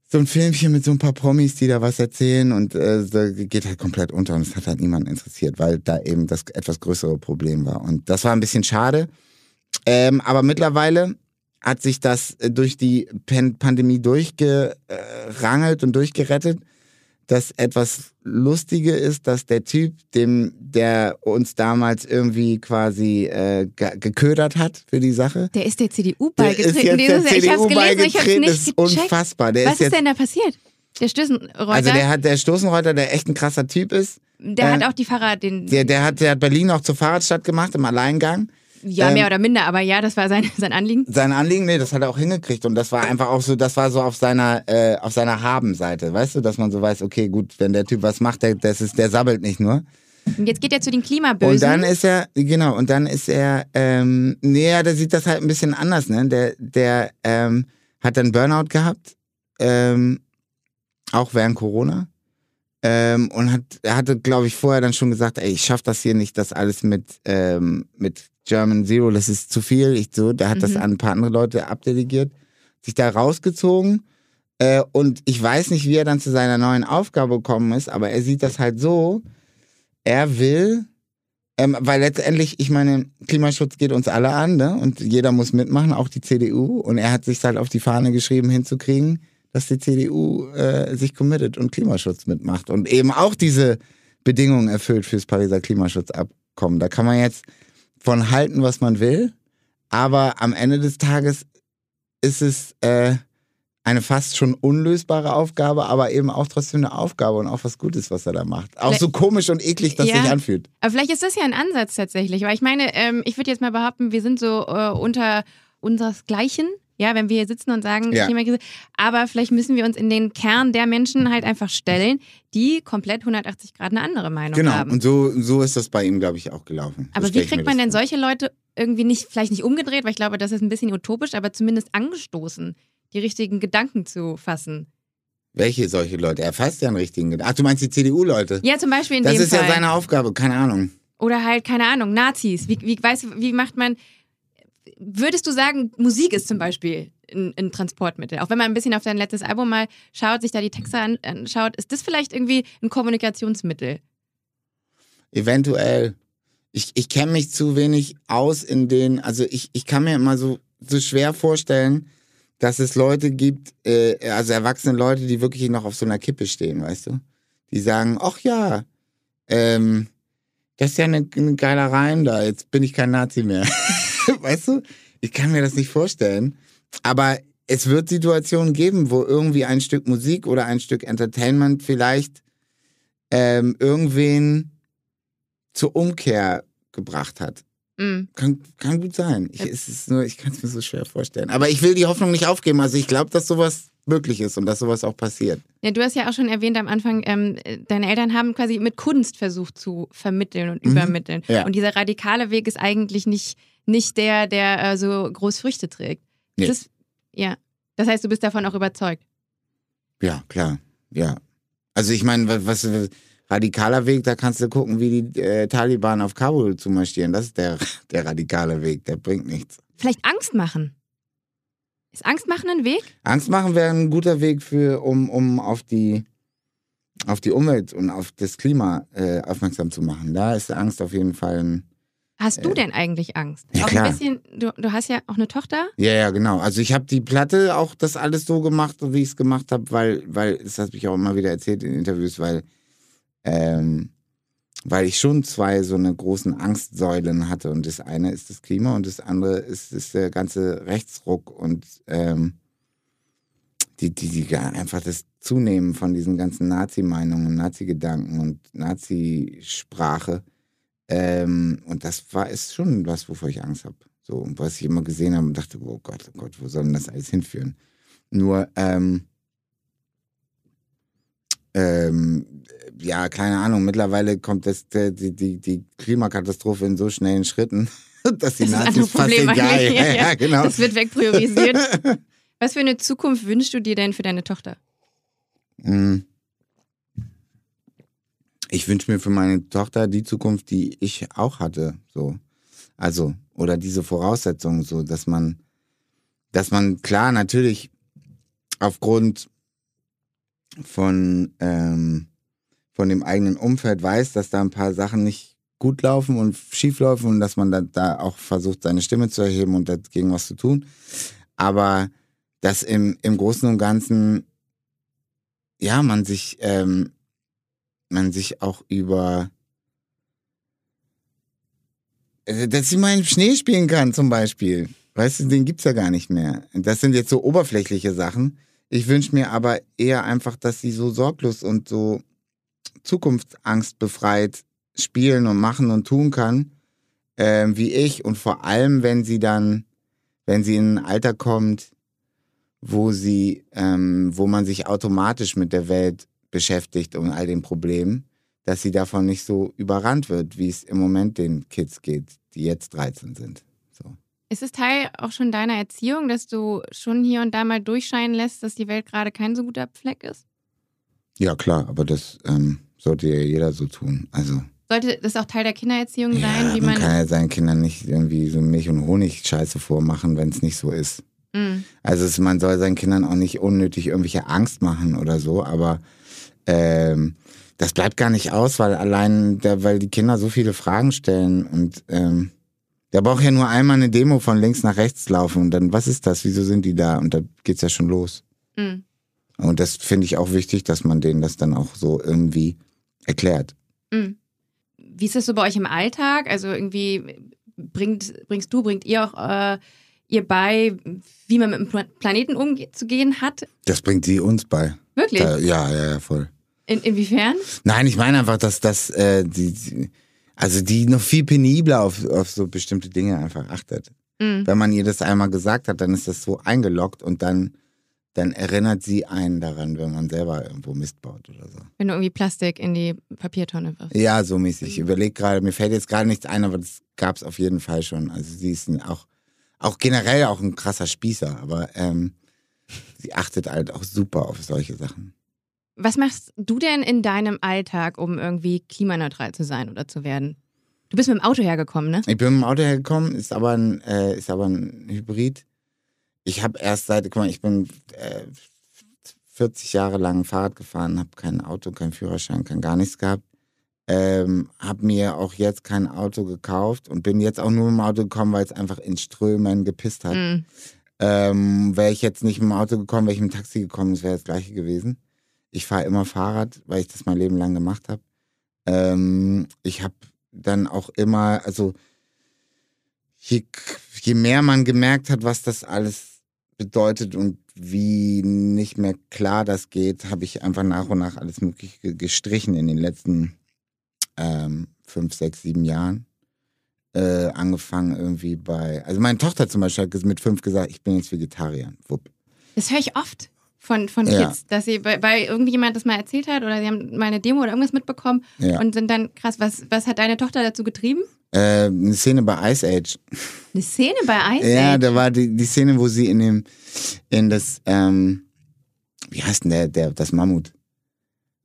so ein Filmchen mit so ein paar Promis, die da was erzählen und äh, geht halt komplett unter und es hat halt niemanden interessiert, weil da eben das etwas größere Problem war. Und das war ein bisschen schade. Ähm, aber mittlerweile hat sich das äh, durch die Pan Pandemie durchgerangelt und durchgerettet. Das etwas Lustige ist, dass der Typ, dem, der uns damals irgendwie quasi äh, ge geködert hat für die Sache, Der ist der CDU der ist beigetreten. jetzt der Jahr. ich CDU hab's gelesen, ich hab's beigetreten. Das nicht ist gecheckt. unfassbar. Der Was ist ist denn da passiert? Der Stößenreuter, also der hat der Stoßenreuter, der echt ein krasser Typ ist, der äh, hat auch die Fahrrad, den, der, der hat, der hat Berlin auch zur Fahrradstadt gemacht im Alleingang. Ja, ähm, mehr oder minder, aber ja, das war sein, sein Anliegen. Sein Anliegen, nee, das hat er auch hingekriegt und das war einfach auch so, das war so auf seiner, äh, auf seiner Habenseite, weißt du, dass man so weiß, okay, gut, wenn der Typ was macht, der, das ist, der sabbelt nicht nur. Und jetzt geht er zu den Klimabösen. Und dann ist er, genau, und dann ist er, ähm, nee, ja, der sieht das halt ein bisschen anders, ne? Der, der ähm, hat dann Burnout gehabt, ähm, auch während Corona. Ähm, und hat, er hatte, glaube ich, vorher dann schon gesagt, ey, ich schaff das hier nicht, das alles mit, ähm, mit German Zero, das ist zu viel. Ich so, der hat das Mhm. an ein paar andere Leute abdelegiert, sich da rausgezogen. Äh, und ich weiß nicht, wie er dann zu seiner neuen Aufgabe gekommen ist, aber er sieht das halt so, er will, ähm, weil letztendlich, ich meine, Klimaschutz geht uns alle an, ne? Und jeder muss mitmachen, auch die CDU. Und er hat sich halt auf die Fahne geschrieben, hinzukriegen, dass die CDU äh, sich committet und Klimaschutz mitmacht und eben auch diese Bedingungen erfüllt fürs Pariser Klimaschutzabkommen. Da kann man jetzt von halten, was man will, aber am Ende des Tages ist es äh, eine fast schon unlösbare Aufgabe, aber eben auch trotzdem eine Aufgabe und auch was Gutes, was er da macht. Auch so komisch und eklig, dass Ja. sich anfühlt. Aber vielleicht ist das ja ein Ansatz tatsächlich. Weil ich meine, ähm, ich würde jetzt mal behaupten, wir sind so äh, unter unseresgleichen. Ja, wenn wir hier sitzen und sagen, Ja. Aber vielleicht müssen wir uns in den Kern der Menschen halt einfach stellen, die komplett 180 Grad eine andere Meinung Genau, haben. und so, so ist das bei ihm, glaube ich, auch gelaufen. So aber stell wie kriegt man das denn solche Leute irgendwie nicht, vielleicht nicht umgedreht, weil ich glaube, das ist ein bisschen utopisch, aber zumindest angestoßen, die richtigen Gedanken zu fassen? Welche solche Leute? Er fasst ja einen richtigen Gedanken. Ach, du meinst die CDU-Leute? Ja, zum Beispiel in das dem ist Fall. ja seine Aufgabe, keine Ahnung. Oder halt, keine Ahnung, Nazis. Wie, wie, weißt, du, wie macht man. Würdest du sagen, Musik ist zum Beispiel ein, ein Transportmittel? Auch wenn man ein bisschen auf dein letztes Album mal schaut, sich da die Texte an- anschaut, ist das vielleicht irgendwie ein Kommunikationsmittel? Eventuell. Ich, ich kenne mich zu wenig aus in den, also ich, ich kann mir immer so, so schwer vorstellen, dass es Leute gibt, äh, also erwachsene Leute, die wirklich noch auf so einer Kippe stehen, weißt du? Die sagen, ach ja, ähm, das ist ja eine, ein geiler Reim da, jetzt bin ich kein Nazi mehr. weißt du? Ich kann mir das nicht vorstellen. Aber es wird Situationen geben, wo irgendwie ein Stück Musik oder ein Stück Entertainment vielleicht ähm, irgendwen zur Umkehr gebracht hat. Mm. Kann, kann gut sein. Ich, es ist nur, ich kann es mir so schwer vorstellen. Aber ich will die Hoffnung nicht aufgeben. Also ich glaube, dass sowas möglich ist und dass sowas auch passiert. Ja, du hast ja auch schon erwähnt am Anfang, ähm, deine Eltern haben quasi mit Kunst versucht zu vermitteln und Mhm. übermitteln. Ja. Und dieser radikale Weg ist eigentlich nicht, nicht der, der äh, so groß Früchte trägt. Nee. Das, ja. Das heißt, du bist davon auch überzeugt. Ja, klar. Ja. Also ich meine, was, was radikaler Weg, da kannst du gucken, wie die äh, Taliban auf Kabul zu marschieren. Das ist der, der radikale Weg, der bringt nichts. Vielleicht Angst machen. Ist Angst machen ein Weg? Angst machen wäre ein guter Weg für, um, um auf die auf die Umwelt und auf das Klima äh, aufmerksam zu machen. Da ist Angst auf jeden Fall ein. Hast du denn eigentlich Angst? Ja, auch klar. ein bisschen, du, du hast ja auch eine Tochter. Ja, ja, genau. Also ich habe die Platte auch das alles so gemacht, wie ich es gemacht habe, weil, weil, das habe ich auch immer wieder erzählt in Interviews, weil, ähm, weil ich schon zwei so eine großen Angstsäulen hatte. Und das eine ist das Klima und das andere ist, ist der ganze Rechtsruck und ähm, die, die, die einfach das Zunehmen von diesen ganzen Nazi-Meinungen, Nazi-Gedanken und Nazi-Sprache. Ähm, und das war ist schon was, wovor ich Angst habe. So, und was ich immer gesehen habe und dachte, oh Gott, oh Gott, wo soll denn das alles hinführen? Nur, ähm, ähm, ja, keine Ahnung, mittlerweile kommt das, die, die, die Klimakatastrophe in so schnellen Schritten, dass die Das ist Nazis anderes fast Problem egal. eigentlich. Ja, ja, genau. Das wird wegpriorisiert. Was für eine Zukunft wünschst du dir denn für deine Tochter? Mm. Ich wünsche mir für meine Tochter die Zukunft, die ich auch hatte, so. Also, oder diese Voraussetzungen, so, dass man, dass man klar natürlich aufgrund von, ähm, von dem eigenen Umfeld weiß, dass da ein paar Sachen nicht gut laufen und schief laufen und dass man da, da auch versucht, seine Stimme zu erheben und dagegen was zu tun. Aber dass im, im Großen und Ganzen ja, man sich, ähm, man sich auch über, äh, dass sie mal im Schnee spielen kann zum Beispiel. Weißt du, den gibt's ja gar nicht mehr. Das sind jetzt so oberflächliche Sachen. Ich wünsche mir aber eher einfach, dass sie so sorglos und so zukunftsangstbefreit spielen und machen und tun kann, ähm, wie ich. Und vor allem, wenn sie dann, wenn sie in ein Alter kommt, wo sie, ähm, wo man sich automatisch mit der Welt beschäftigt und all den Problemen, dass sie davon nicht so überrannt wird, wie es im Moment den Kids geht, die jetzt 13 sind. Ist es Teil auch schon deiner Erziehung, dass du schon hier und da mal durchscheinen lässt, dass die Welt gerade kein so guter Fleck ist? Ja, klar, aber das ähm, sollte ja jeder so tun. Also, Sollte das auch Teil der Kindererziehung sein, ja, wie man man. kann ja seinen Kindern nicht irgendwie so Milch- und Honig-Scheiße vormachen, wenn es nicht so ist. Mm. Also es, man soll seinen Kindern auch nicht unnötig irgendwelche Angst machen oder so, aber ähm, das bleibt gar nicht aus, weil allein, der, weil die Kinder so viele Fragen stellen und ähm, der braucht ja nur einmal eine Demo von links nach rechts laufen und dann, was ist das? Wieso sind die da? Und da geht's ja schon los. Mm. Und das finde ich auch wichtig, dass man denen das dann auch so irgendwie erklärt. Mm. Wie ist das so bei euch im Alltag? Also irgendwie bringt, bringst du, bringt ihr auch äh, ihr bei, wie man mit dem Pla- Planeten umzugehen hat? Das bringt die uns bei. Wirklich? Da, ja, ja, ja, voll. In, inwiefern? Nein, ich meine einfach, dass das, äh, die, die, also die noch viel penibler auf, auf so bestimmte Dinge einfach achtet. Mm. Wenn man ihr das einmal gesagt hat, dann ist das so eingeloggt und dann, dann erinnert sie einen daran, wenn man selber irgendwo Mist baut oder so. Wenn du irgendwie Plastik in die Papiertonne wirfst. Ja, so mäßig. Ich überlege gerade, mir fällt jetzt gerade nichts ein, aber das gab es auf jeden Fall schon. Also sie ist ein, auch, auch generell auch ein krasser Spießer, aber ähm, sie achtet halt auch super auf solche Sachen. Was machst du denn in deinem Alltag, um irgendwie klimaneutral zu sein oder zu werden? Du bist mit dem Auto hergekommen, ne? Ich bin mit dem Auto hergekommen, ist aber ein, äh, ist aber ein Hybrid. Ich habe erst seit, guck mal, ich bin äh, 40 Jahre lang Fahrrad gefahren, habe kein Auto, kein Führerschein, kein gar nichts gehabt. Ähm, habe mir auch jetzt kein Auto gekauft und bin jetzt auch nur mit dem Auto gekommen, weil es einfach in Strömen gepisst hat. Mm. Ähm, wäre ich jetzt nicht mit dem Auto gekommen, wäre ich mit dem Taxi gekommen, das wäre das gleiche gewesen. Ich fahre immer Fahrrad, weil ich das mein Leben lang gemacht habe. Ähm, ich habe dann auch immer, also je, je mehr man gemerkt hat, was das alles bedeutet und wie nicht mehr klar das geht, habe ich einfach nach und nach alles Mögliche ge- gestrichen in den letzten ähm, fünf, sechs, sieben Jahren. Äh, angefangen irgendwie bei, also meine Tochter zum Beispiel hat mit fünf gesagt, ich bin jetzt Vegetarier. Wupp. Das höre ich oft von, von Ja. Kids, dass sie, weil, irgendjemand das mal erzählt hat oder sie haben mal eine Demo oder irgendwas mitbekommen Ja. und sind dann krass. Was, was hat deine Tochter dazu getrieben? Äh, eine Szene bei Ice Age. Eine Szene bei Ice Ja, Age. da war die, die Szene, wo sie in dem, in das, ähm, wie heißt denn der, der, das Mammut?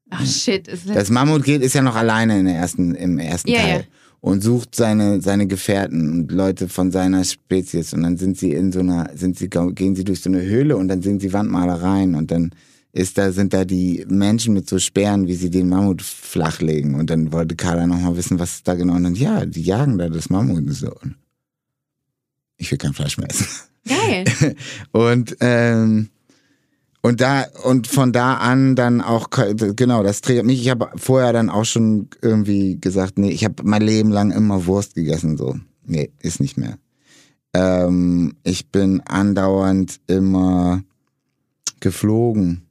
Ach shit. Ist Das Mammut geht, ist ja noch alleine in der ersten, im ersten Ja, Teil. ja. Und sucht seine, seine Gefährten und Leute von seiner Spezies. Und dann sind sie in so einer, sind sie, gehen sie durch so eine Höhle und dann sind sie Wandmalereien und dann ist da, sind da die Menschen mit so Speeren, wie sie den Mammut flachlegen. Und dann wollte Carla nochmal wissen, was da genau. Und dann, ja, die jagen da das Mammut und so. Ich will kein Fleisch mehr essen. Geil. und, ähm, und da, und von da an dann auch, genau, das triggert mich. Ich habe vorher dann auch schon irgendwie gesagt, nee, ich habe mein Leben lang immer Wurst gegessen, so. Nee, ist nicht mehr. Ähm, ich bin andauernd immer geflogen.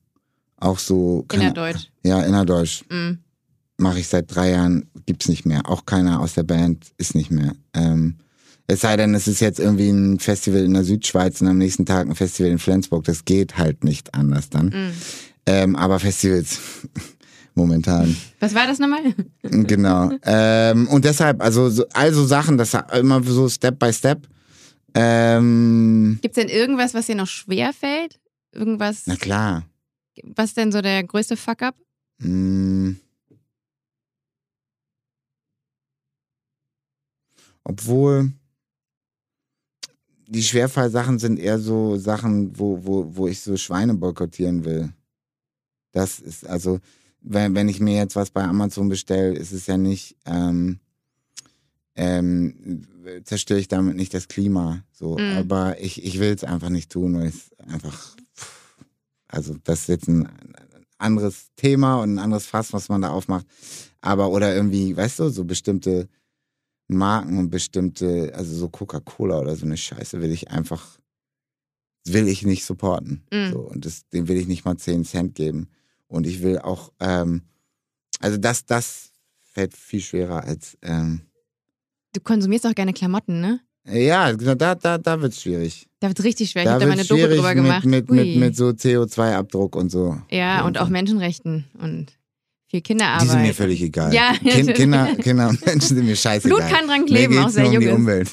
Auch so. Innerdeutsch. Ja, innerdeutsch. Mm. Mache ich seit drei Jahren, gibt's nicht mehr. Auch keiner aus der Band ist nicht mehr. Ähm, es sei denn, es ist jetzt irgendwie ein Festival in der Südschweiz und am nächsten Tag ein Festival in Flensburg. Das geht halt nicht anders dann. Mm. Ähm, aber Festivals momentan. Was war das nochmal? Genau. ähm, und deshalb, also so, also Sachen, das immer so Step by Step. Ähm, Gibt es denn irgendwas, was dir noch schwer fällt? Irgendwas, na klar. was denn so der größte Fuck-up? Mm. Obwohl die Schwerfallsachen sind eher so Sachen, wo, wo, wo ich so Schweine boykottieren will. Das ist also, wenn, wenn ich mir jetzt was bei Amazon bestelle, ist es ja nicht, ähm, ähm, zerstöre ich damit nicht das Klima. So, Mhm. aber ich, ich will es einfach nicht tun, weil es einfach, also das ist jetzt ein anderes Thema und ein anderes Fass, was man da aufmacht. Aber oder irgendwie, weißt du, so bestimmte Marken und bestimmte, also so Coca-Cola oder so eine Scheiße will ich einfach, will ich nicht supporten. Mhm. So, und das, dem will ich nicht mal 10 Cent geben. Und ich will auch, ähm, also das, das fällt viel schwerer als, ähm, Du konsumierst auch gerne Klamotten, ne? ja, genau, da, da, da wird's schwierig. Da wird es richtig schwer. Ich da habe da mal wird's eine Doku drüber mit, gemacht. Mit, Hui. mit, mit so CO2-Abdruck und so. ja, und auch Menschenrechten und viel Kinderarbeit. sind mir völlig egal. Ja, kind. Kinder, Kinder und Menschen sind mir scheißegal. Blut kann dran kleben, auch sehr nur um die. Umwelt.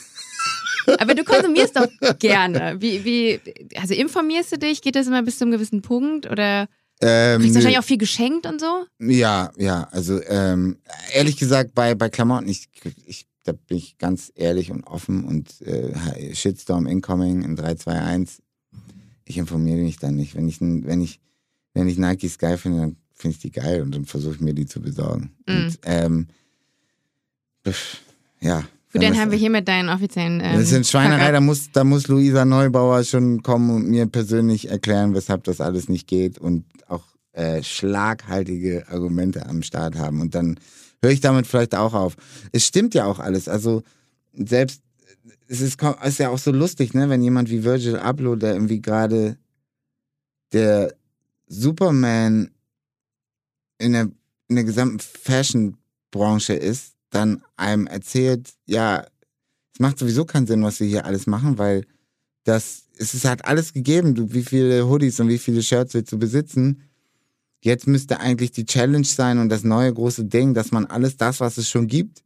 Aber du konsumierst doch gerne. Wie, wie, also informierst du dich? Geht das immer bis zu einem gewissen Punkt? Oder Ähm, kriegst du wahrscheinlich auch viel geschenkt und so? Ja, ja, also ähm, ehrlich gesagt, bei, bei Klamotten, ich, ich, da bin ich ganz ehrlich und offen und äh, Shitstorm incoming in 321. Ich informiere mich dann nicht. Wenn ich, wenn ich, wenn ich Nikes geil finde, dann finde ich die geil und dann versuche ich mir die zu besorgen. Mhm. Und ähm, ja. Gut, dann haben wir hier mit deinen offiziellen. Ähm, das sind Schweinerei, da muss, da muss Luisa Neubauer schon kommen und mir persönlich erklären, weshalb das alles nicht geht und auch äh, schlaghaltige Argumente am Start haben. Und dann höre ich damit vielleicht auch auf. Es stimmt ja auch alles. Also selbst, es ist, ist ja auch so lustig, ne, wenn jemand wie Virgil Abloh, der irgendwie gerade der Superman in der, in der gesamten Fashion-Branche ist, dann einem erzählt, ja, es macht sowieso keinen Sinn, was wir hier alles machen, weil das, es ist halt alles gegeben. Du, wie viele Hoodies und wie viele Shirts willst du besitzen? Jetzt müsste eigentlich die Challenge sein und das neue große Ding, dass man alles das, was es schon gibt,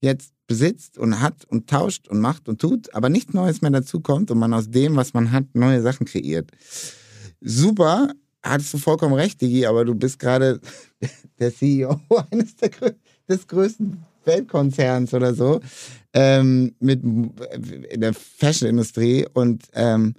jetzt besitzt und hat und tauscht und macht und tut, aber nichts Neues mehr dazukommt und man aus dem, was man hat, neue Sachen kreiert. Super, hattest du vollkommen recht, Digi, aber du bist gerade der CEO eines der, des größten Weltkonzerns oder so ähm, mit in der Fashion-Industrie und ähm,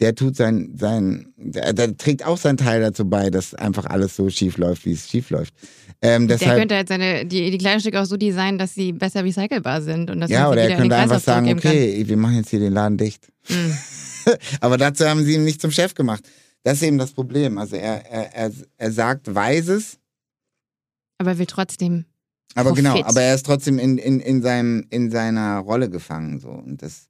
der tut sein, sein der, der trägt auch seinen Teil dazu bei, dass einfach alles so schief läuft, wie es schief läuft. Ähm, Der deshalb, könnte halt seine, die, die Kleidungsstücke auch so designen, dass sie besser recycelbar sind. Und dass ja, oder er könnte einfach sagen, okay, wir machen jetzt hier den Laden dicht. kann. Mhm. Aber dazu haben sie ihn nicht zum Chef gemacht. Das ist eben das Problem. Also er, er, er, er sagt Weises, Aber will trotzdem. aber Profit. genau, aber er ist trotzdem in, in, in, seinem, in seiner Rolle gefangen. So. Und das,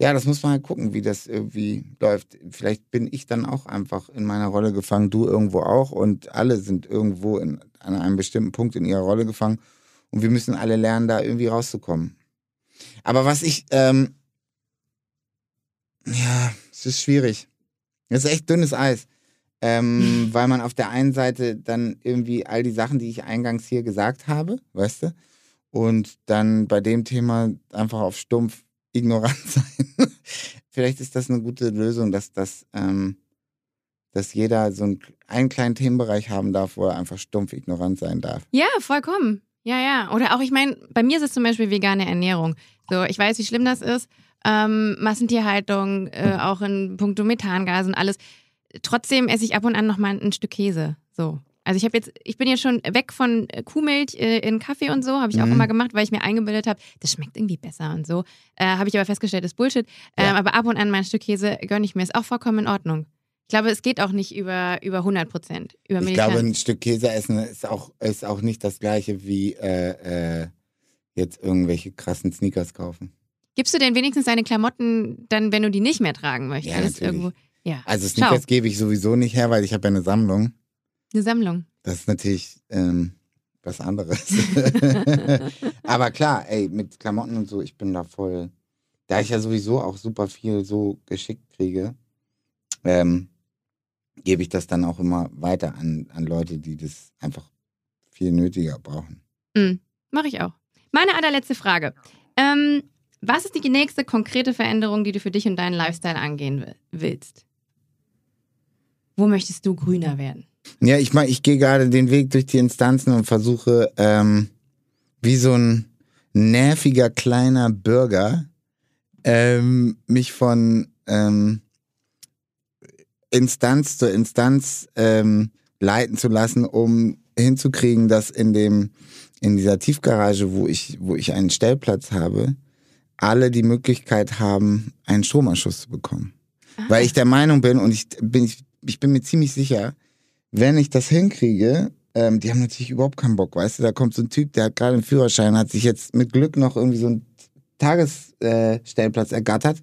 ja, das muss man halt gucken, wie das irgendwie läuft. Vielleicht bin ich dann auch einfach in meiner Rolle gefangen, du irgendwo auch und alle sind irgendwo in, an einem bestimmten Punkt in ihrer Rolle gefangen und wir müssen alle lernen, da irgendwie rauszukommen. Aber was ich, ähm, ja, es ist schwierig. Es ist echt dünnes Eis. Ähm, weil man auf der einen Seite dann irgendwie all die Sachen, die ich eingangs hier gesagt habe, weißt du, und dann bei dem Thema einfach auf stumpf ignorant sein. Vielleicht ist das eine gute Lösung, dass das, ähm, dass jeder so einen, einen kleinen Themenbereich haben darf, wo er einfach stumpf ignorant sein darf. Ja, vollkommen. Ja, ja. Oder auch, ich meine, bei mir ist es zum Beispiel vegane Ernährung. So, ich weiß, wie schlimm das ist. Ähm, Massentierhaltung, äh, auch in puncto Methangas und alles. trotzdem esse ich ab und an noch mal ein Stück Käse. So. Also ich habe jetzt, ich bin jetzt schon weg von äh, Kuhmilch äh, in Kaffee und so, habe ich auch Mhm. immer gemacht, weil ich mir eingebildet habe, das schmeckt irgendwie besser und so. Äh, habe ich aber festgestellt, ist Bullshit. Ähm, Ja. Aber ab und an mal ein Stück Käse gönne ich mir, ist auch vollkommen in Ordnung. Ich glaube, es geht auch nicht über, über 100 Prozent. Über Ich glaube, Militanz. ein Stück Käse essen ist auch, ist auch nicht das gleiche wie äh, äh, jetzt irgendwelche krassen Sneakers kaufen. Gibst du denn wenigstens deine Klamotten dann, wenn du die nicht mehr tragen möchtest? Ja, natürlich. irgendwo, ja. Also Sneakers gebe ich sowieso nicht her, weil ich habe ja eine Sammlung. eine Sammlung. Das ist natürlich ähm, was anderes. Aber klar, ey, mit Klamotten und so, ich bin da voll. Da ich ja sowieso auch super viel so geschickt kriege, ähm, gebe ich das dann auch immer weiter an, an Leute, die das einfach viel nötiger brauchen. Mhm. Mache ich auch. Meine allerletzte Frage. Ähm, was ist die nächste konkrete Veränderung, die du für dich und deinen Lifestyle angehen will- willst? Wo möchtest du grüner werden? Ja, ich meine, ich gehe gerade den Weg durch die Instanzen und versuche, ähm, wie so ein nerviger kleiner Bürger, ähm, mich von ähm, Instanz zu Instanz ähm, leiten zu lassen, um hinzukriegen, dass in dem in dieser Tiefgarage, wo ich wo ich einen Stellplatz habe, alle die Möglichkeit haben, einen Stromanschluss zu bekommen. Weil ich der Meinung bin und ich bin ich, bin mir ziemlich sicher, wenn ich das hinkriege, ähm, die haben natürlich überhaupt keinen Bock, weißt du, da kommt so ein Typ, der hat gerade einen Führerschein, hat sich jetzt mit Glück noch irgendwie so einen Tagesstellplatz äh, ergattert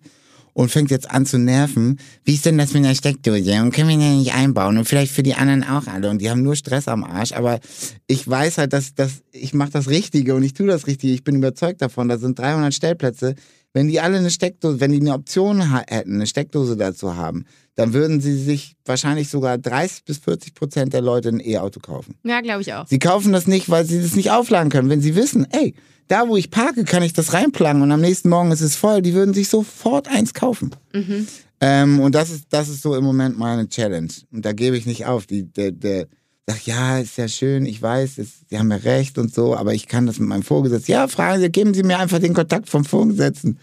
und fängt jetzt an zu nerven. Wie ist denn das mit der Steckdose? Und können wir den nicht einbauen? Und vielleicht für die anderen auch alle. Und die haben nur Stress am Arsch. Aber ich weiß halt, dass, dass ich mache das Richtige und ich tue das Richtige. Ich bin überzeugt davon. Da sind 300 Stellplätze. Wenn die alle eine Steckdose, wenn die eine Option hätten, eine Steckdose dazu haben, dann würden sie sich wahrscheinlich sogar 30 bis 40 Prozent der Leute ein E-Auto kaufen. Ja, glaube ich auch. Sie kaufen das nicht, weil sie das nicht aufladen können. Wenn sie wissen, ey, da wo ich parke, kann ich das reinplagen und am nächsten Morgen ist es voll, die würden sich sofort eins kaufen. Mhm. Ähm, und das ist, das ist so im Moment meine Challenge. Und da gebe ich nicht auf. Die, der, der sagt, ja, ist ja schön, ich weiß, es, Sie haben ja recht und so, aber ich kann das mit meinem Vorgesetzten. Ja, fragen Sie, geben Sie mir einfach den Kontakt vom Vorgesetzten.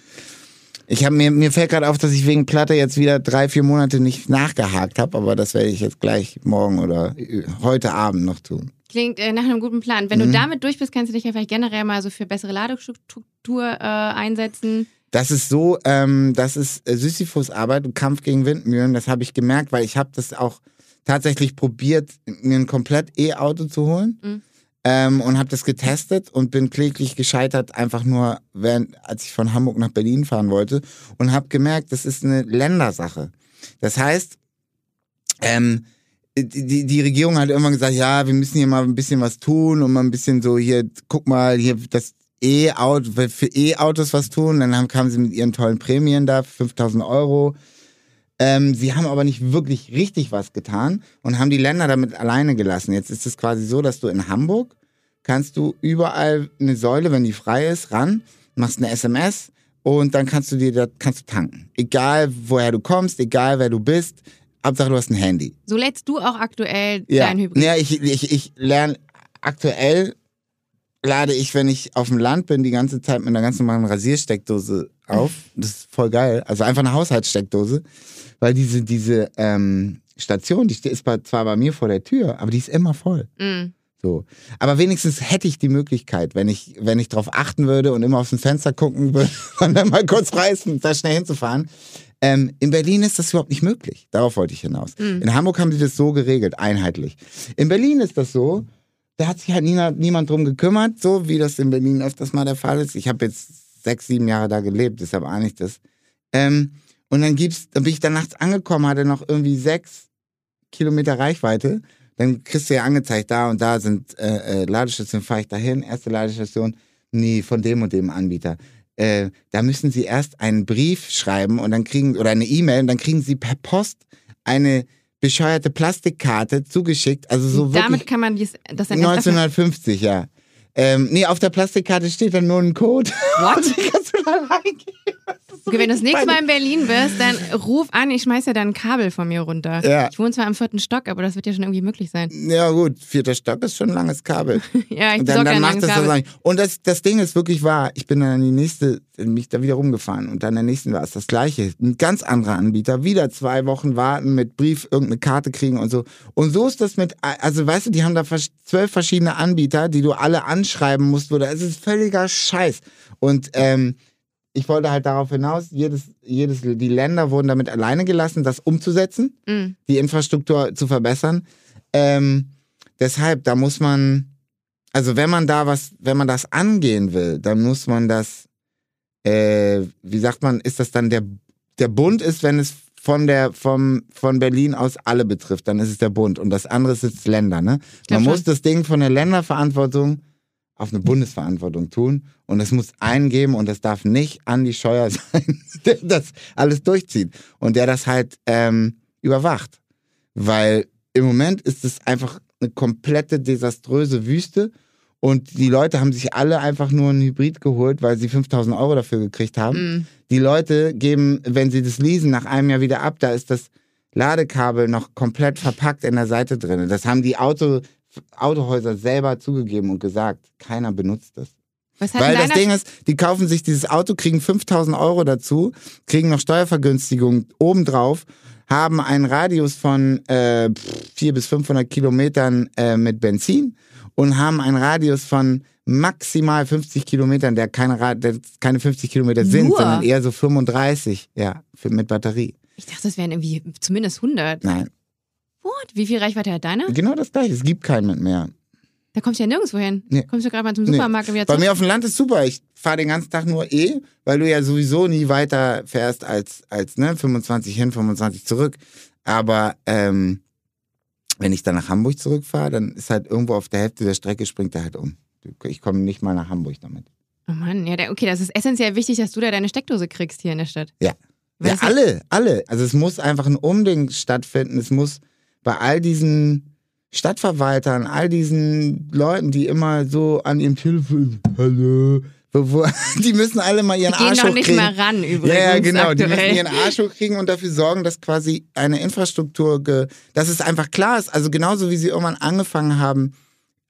Ich habe mir, mir fällt gerade auf, dass ich wegen Platte jetzt wieder drei, vier Monate nicht nachgehakt habe, aber das werde ich jetzt gleich morgen oder äh, heute Abend noch tun. Klingt äh, nach einem guten Plan. Wenn Mhm. du damit durch bist, kannst du dich ja vielleicht generell mal so für bessere Ladestruktur äh, einsetzen. Das ist so, ähm, das ist äh, Sisyphus-Arbeit und Kampf gegen Windmühlen. Das habe ich gemerkt, weil ich habe das auch tatsächlich probiert, mir ein komplett E-Auto zu holen. Mhm. Ähm, und habe das getestet und bin kläglich gescheitert, einfach nur, während, als ich von Hamburg nach Berlin fahren wollte. Und habe gemerkt, das ist eine Ländersache. Das heißt, ähm, die, die- Regierung hat irgendwann gesagt, ja, wir müssen hier mal ein bisschen was tun und mal ein bisschen so hier, guck mal, hier das E-Auto, für E-Autos was tun. Dann haben, kamen sie mit ihren tollen Prämien da, 5000 Euro. Ähm, sie haben aber nicht wirklich richtig was getan und haben die Länder damit alleine gelassen. Jetzt ist es quasi so, dass du in Hamburg kannst du überall eine Säule, wenn die frei ist, ran, machst eine SMS und dann kannst du dir da kannst du tanken. Egal woher du kommst, egal wer du bist, Hauptsache du hast ein Handy. So lädst du auch aktuell Ja, dein Hybrid. ja ich, ich, ich lerne aktuell lade ich, wenn ich auf dem Land bin, die ganze Zeit mit einer ganz normalen Rasiersteckdose auf. Das ist voll geil. Also einfach eine Haushaltssteckdose. Weil diese, diese ähm, Station, die ist zwar bei mir vor der Tür, aber die ist immer voll. Mhm. So. Aber wenigstens hätte ich die Möglichkeit, wenn ich, wenn ich darauf achten würde und immer aus dem Fenster gucken würde und dann mal kurz reißen, da schnell hinzufahren. Ähm, in Berlin ist das überhaupt nicht möglich. Darauf wollte ich hinaus. In Hamburg haben sie das so geregelt, einheitlich. In Berlin ist das so, da hat sich halt niemand, niemand drum gekümmert, so wie das in Berlin öfters mal der Fall ist. Ich habe jetzt sechs, sieben Jahre da gelebt, deshalb ahne ich das. Ähm, und dann gibt's, dann bin ich da nachts angekommen, hatte noch irgendwie sechs Kilometer Reichweite. Dann kriegst du ja angezeigt, da und da sind äh, äh, Ladestationen, fahre ich dahin, erste Ladestation, nee, von dem und dem Anbieter. Äh, da müssen sie erst einen Brief schreiben und dann kriegen, oder eine E-Mail, und dann kriegen sie per Post eine bescheuerte Plastikkarte zugeschickt. Also so wirklich. Damit kann man dies, das dann erst öffnen. 1950, ja. Ähm, nee, auf der Plastikkarte steht dann nur ein Code. What? Und die kannst du da reingeben. So Okay, wenn du das nächste Mal in Berlin bist, dann ruf an, ich schmeiß ja dann ein Kabel von mir runter. Ja. Ich wohne zwar im vierten Stock, aber das wird ja schon irgendwie möglich sein. Ja gut, vierter Stock ist schon ein langes Kabel. Ja, ich Und dann, dann macht das Kabel. eigentlich. Und das, das Ding ist wirklich wahr. Ich bin dann an die nächste, mich da wieder rumgefahren und dann der nächsten war es das gleiche. Ein ganz anderer Anbieter. Wieder zwei Wochen warten, mit Brief irgendeine Karte kriegen und so. Und so ist das mit, also weißt du, die haben da zwölf verschiedene Anbieter, die du alle anschreiben musst, oder es ist völliger Scheiß. Und ähm, ich wollte halt darauf hinaus, jedes, jedes, die Länder wurden damit alleine gelassen, das umzusetzen Mm. die Infrastruktur zu verbessern. Ähm, deshalb, da muss man, also wenn man da was, wenn man das angehen will, dann muss man das, äh, wie sagt man, ist das dann der, der Bund ist, wenn es von der, vom, von Berlin aus alle betrifft, dann ist es der Bund und das andere ist jetzt Länder, ne? Man muss das Ding von der Länderverantwortung auf eine Bundesverantwortung tun und es muss einen geben und das darf nicht Andi Scheuer sein, der das alles durchzieht und der das halt ähm, überwacht. Weil im Moment ist es einfach eine komplette desaströse Wüste und die Leute haben sich alle einfach nur einen Hybrid geholt, weil sie 5000 Euro dafür gekriegt haben. Mm. Die Leute geben, wenn sie das leasen, nach einem Jahr wieder ab, da ist das Ladekabel noch komplett verpackt in der Seite drin. Das haben die Auto, Autohäuser selber zugegeben und gesagt, keiner benutzt das. Weil das Ding ist, die kaufen sich dieses Auto, kriegen 5000 Euro dazu, kriegen noch Steuervergünstigung obendrauf, haben einen Radius von äh, 400 bis 500 Kilometern äh, mit Benzin und haben einen Radius von maximal 50 Kilometern, der keine, der keine 50 Kilometer sind, Nur? sondern eher so 35, ja, für, mit Batterie. Ich dachte, das wären irgendwie zumindest 100. Nein, What? Wie viel Reichweite hat deiner? genau das gleiche. Es gibt keinen mit mehr. Da kommst du ja nirgendwo hin. Nee. Kommst du gerade mal zum Nee. Supermarkt und wieder Bei zurück? mir auf dem Land ist super. Ich fahre den ganzen Tag nur eh, weil du ja sowieso nie weiter fährst als, als ne, 25 hin, 25 zurück. Aber ähm, wenn ich dann nach Hamburg zurückfahre, dann ist halt irgendwo auf der Hälfte der Strecke springt er halt um. Ich komme nicht mal nach Hamburg damit. Oh Mann, ja, okay, das ist essentiell wichtig, dass du da deine Steckdose kriegst hier in der Stadt. Ja. Ja, alle, alle. Also es muss einfach ein Umding stattfinden. Es muss bei all diesen Stadtverwaltern, all diesen Leuten, die immer so an ihrem Telefon, hallo, die müssen alle mal ihren Die gehen Arsch noch nicht hochkriegen. mehr ran übrigens. Ja, ja, genau. Die müssen aktuell. ihren Arsch hochkriegen und dafür sorgen, dass quasi eine Infrastruktur, dass es einfach klar ist. Also genauso wie sie irgendwann angefangen haben,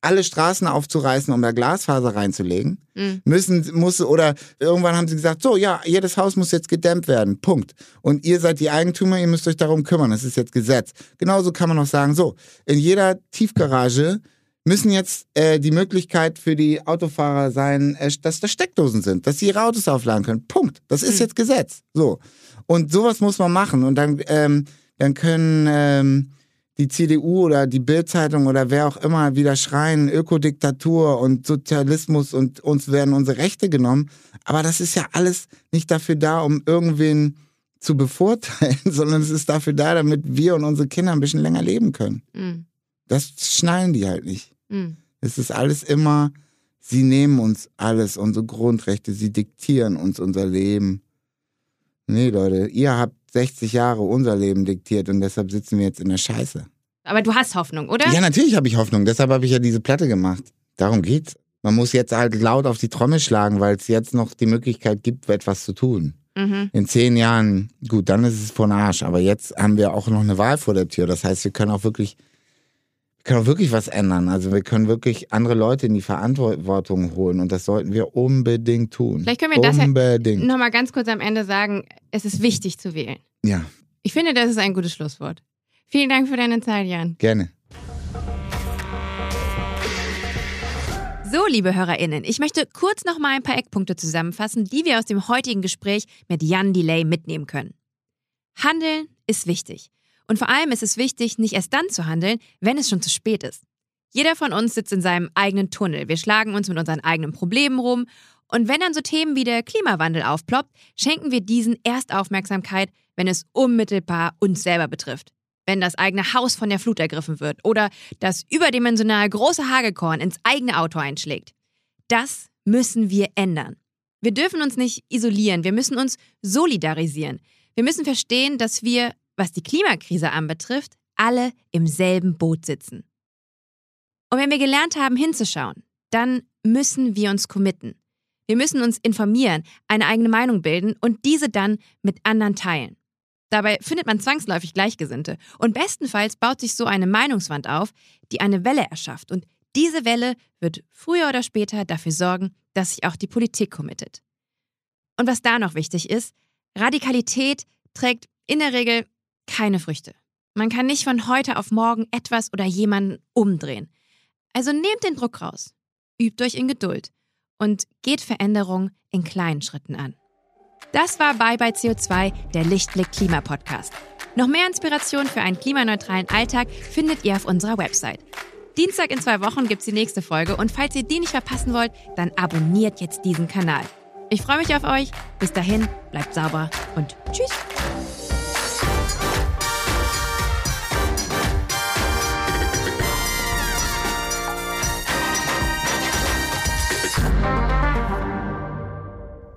alle Straßen aufzureißen, um da Glasfaser reinzulegen, Mhm. müssen, muss, oder irgendwann haben sie gesagt, so, ja, jedes Haus muss jetzt gedämmt werden. Punkt. Und ihr seid die Eigentümer, ihr müsst euch darum kümmern. Das ist jetzt Gesetz. Genauso kann man auch sagen, so, in jeder Tiefgarage müssen jetzt äh, die Möglichkeit für die Autofahrer sein, äh, dass da Steckdosen sind, dass sie ihre Autos aufladen können. Punkt. Das ist Mhm. jetzt Gesetz. So. Und sowas muss man machen. Und dann, ähm, dann können ähm, die CDU oder die Bildzeitung oder wer auch immer wieder schreien, Ökodiktatur und Sozialismus und uns werden unsere Rechte genommen. Aber das ist ja alles nicht dafür da, um irgendwen zu bevorteilen, sondern es ist dafür da, damit wir und unsere Kinder ein bisschen länger leben können. Mhm. Das schnallen die halt nicht. Mhm. Es ist alles immer, sie nehmen uns alles, unsere Grundrechte, sie diktieren uns unser Leben. Nee, Leute, ihr habt 60 Jahre unser Leben diktiert und deshalb sitzen wir jetzt in der Scheiße. Aber du hast Hoffnung, oder? Ja, natürlich habe ich Hoffnung, deshalb habe ich ja diese Platte gemacht. Darum geht's. Man muss jetzt halt laut auf die Trommel schlagen, weil es jetzt noch die Möglichkeit gibt, etwas zu tun. Mhm. In zehn Jahren, gut, dann ist es von Arsch. Aber jetzt haben wir auch noch eine Wahl vor der Tür. Das heißt, wir können auch wirklich, wir können auch wirklich was ändern. Also wir können wirklich andere Leute in die Verantwortung holen. Und das sollten wir unbedingt tun. Vielleicht können wir das ja. Nochmal ganz kurz am Ende sagen, es ist wichtig zu wählen. Ja, Ich finde, das ist ein gutes Schlusswort. Vielen Dank für deine Zeit, Jan. gerne. So, liebe HörerInnen, ich möchte kurz noch mal ein paar Eckpunkte zusammenfassen, die wir aus dem heutigen Gespräch mit Jan Delay mitnehmen können. Handeln ist wichtig. Und vor allem ist es wichtig, nicht erst dann zu handeln, wenn es schon zu spät ist. Jeder von uns sitzt in seinem eigenen Tunnel. Wir schlagen uns mit unseren eigenen Problemen rum. Und wenn dann so Themen wie der Klimawandel aufploppt, schenken wir diesen erst Aufmerksamkeit, wenn es unmittelbar uns selber betrifft. Wenn das eigene Haus von der Flut ergriffen wird oder das überdimensional große Hagelkorn ins eigene Auto einschlägt. Das müssen wir ändern. Wir dürfen uns nicht isolieren, wir müssen uns solidarisieren. Wir müssen verstehen, dass wir, was die Klimakrise anbetrifft, alle im selben Boot sitzen. Und wenn wir gelernt haben hinzuschauen, dann müssen wir uns committen. Wir müssen uns informieren, eine eigene Meinung bilden und diese dann mit anderen teilen. Dabei findet man zwangsläufig Gleichgesinnte und bestenfalls baut sich so eine Meinungswand auf, die eine Welle erschafft und diese Welle wird früher oder später dafür sorgen, dass sich auch die Politik committet. Und was da noch wichtig ist, Radikalität trägt in der Regel keine Früchte. Man kann nicht von heute auf morgen etwas oder jemanden umdrehen. Also nehmt den Druck raus, übt euch in Geduld und geht Veränderung in kleinen Schritten an. Das war Bye Bye CO2, der Lichtblick Klima Podcast. Noch mehr Inspiration für einen klimaneutralen Alltag findet ihr auf unserer Website. Dienstag in zwei Wochen gibt's die nächste Folge und falls ihr die nicht verpassen wollt, dann abonniert jetzt diesen Kanal. Ich freue mich auf euch. Bis dahin, bleibt sauber und tschüss.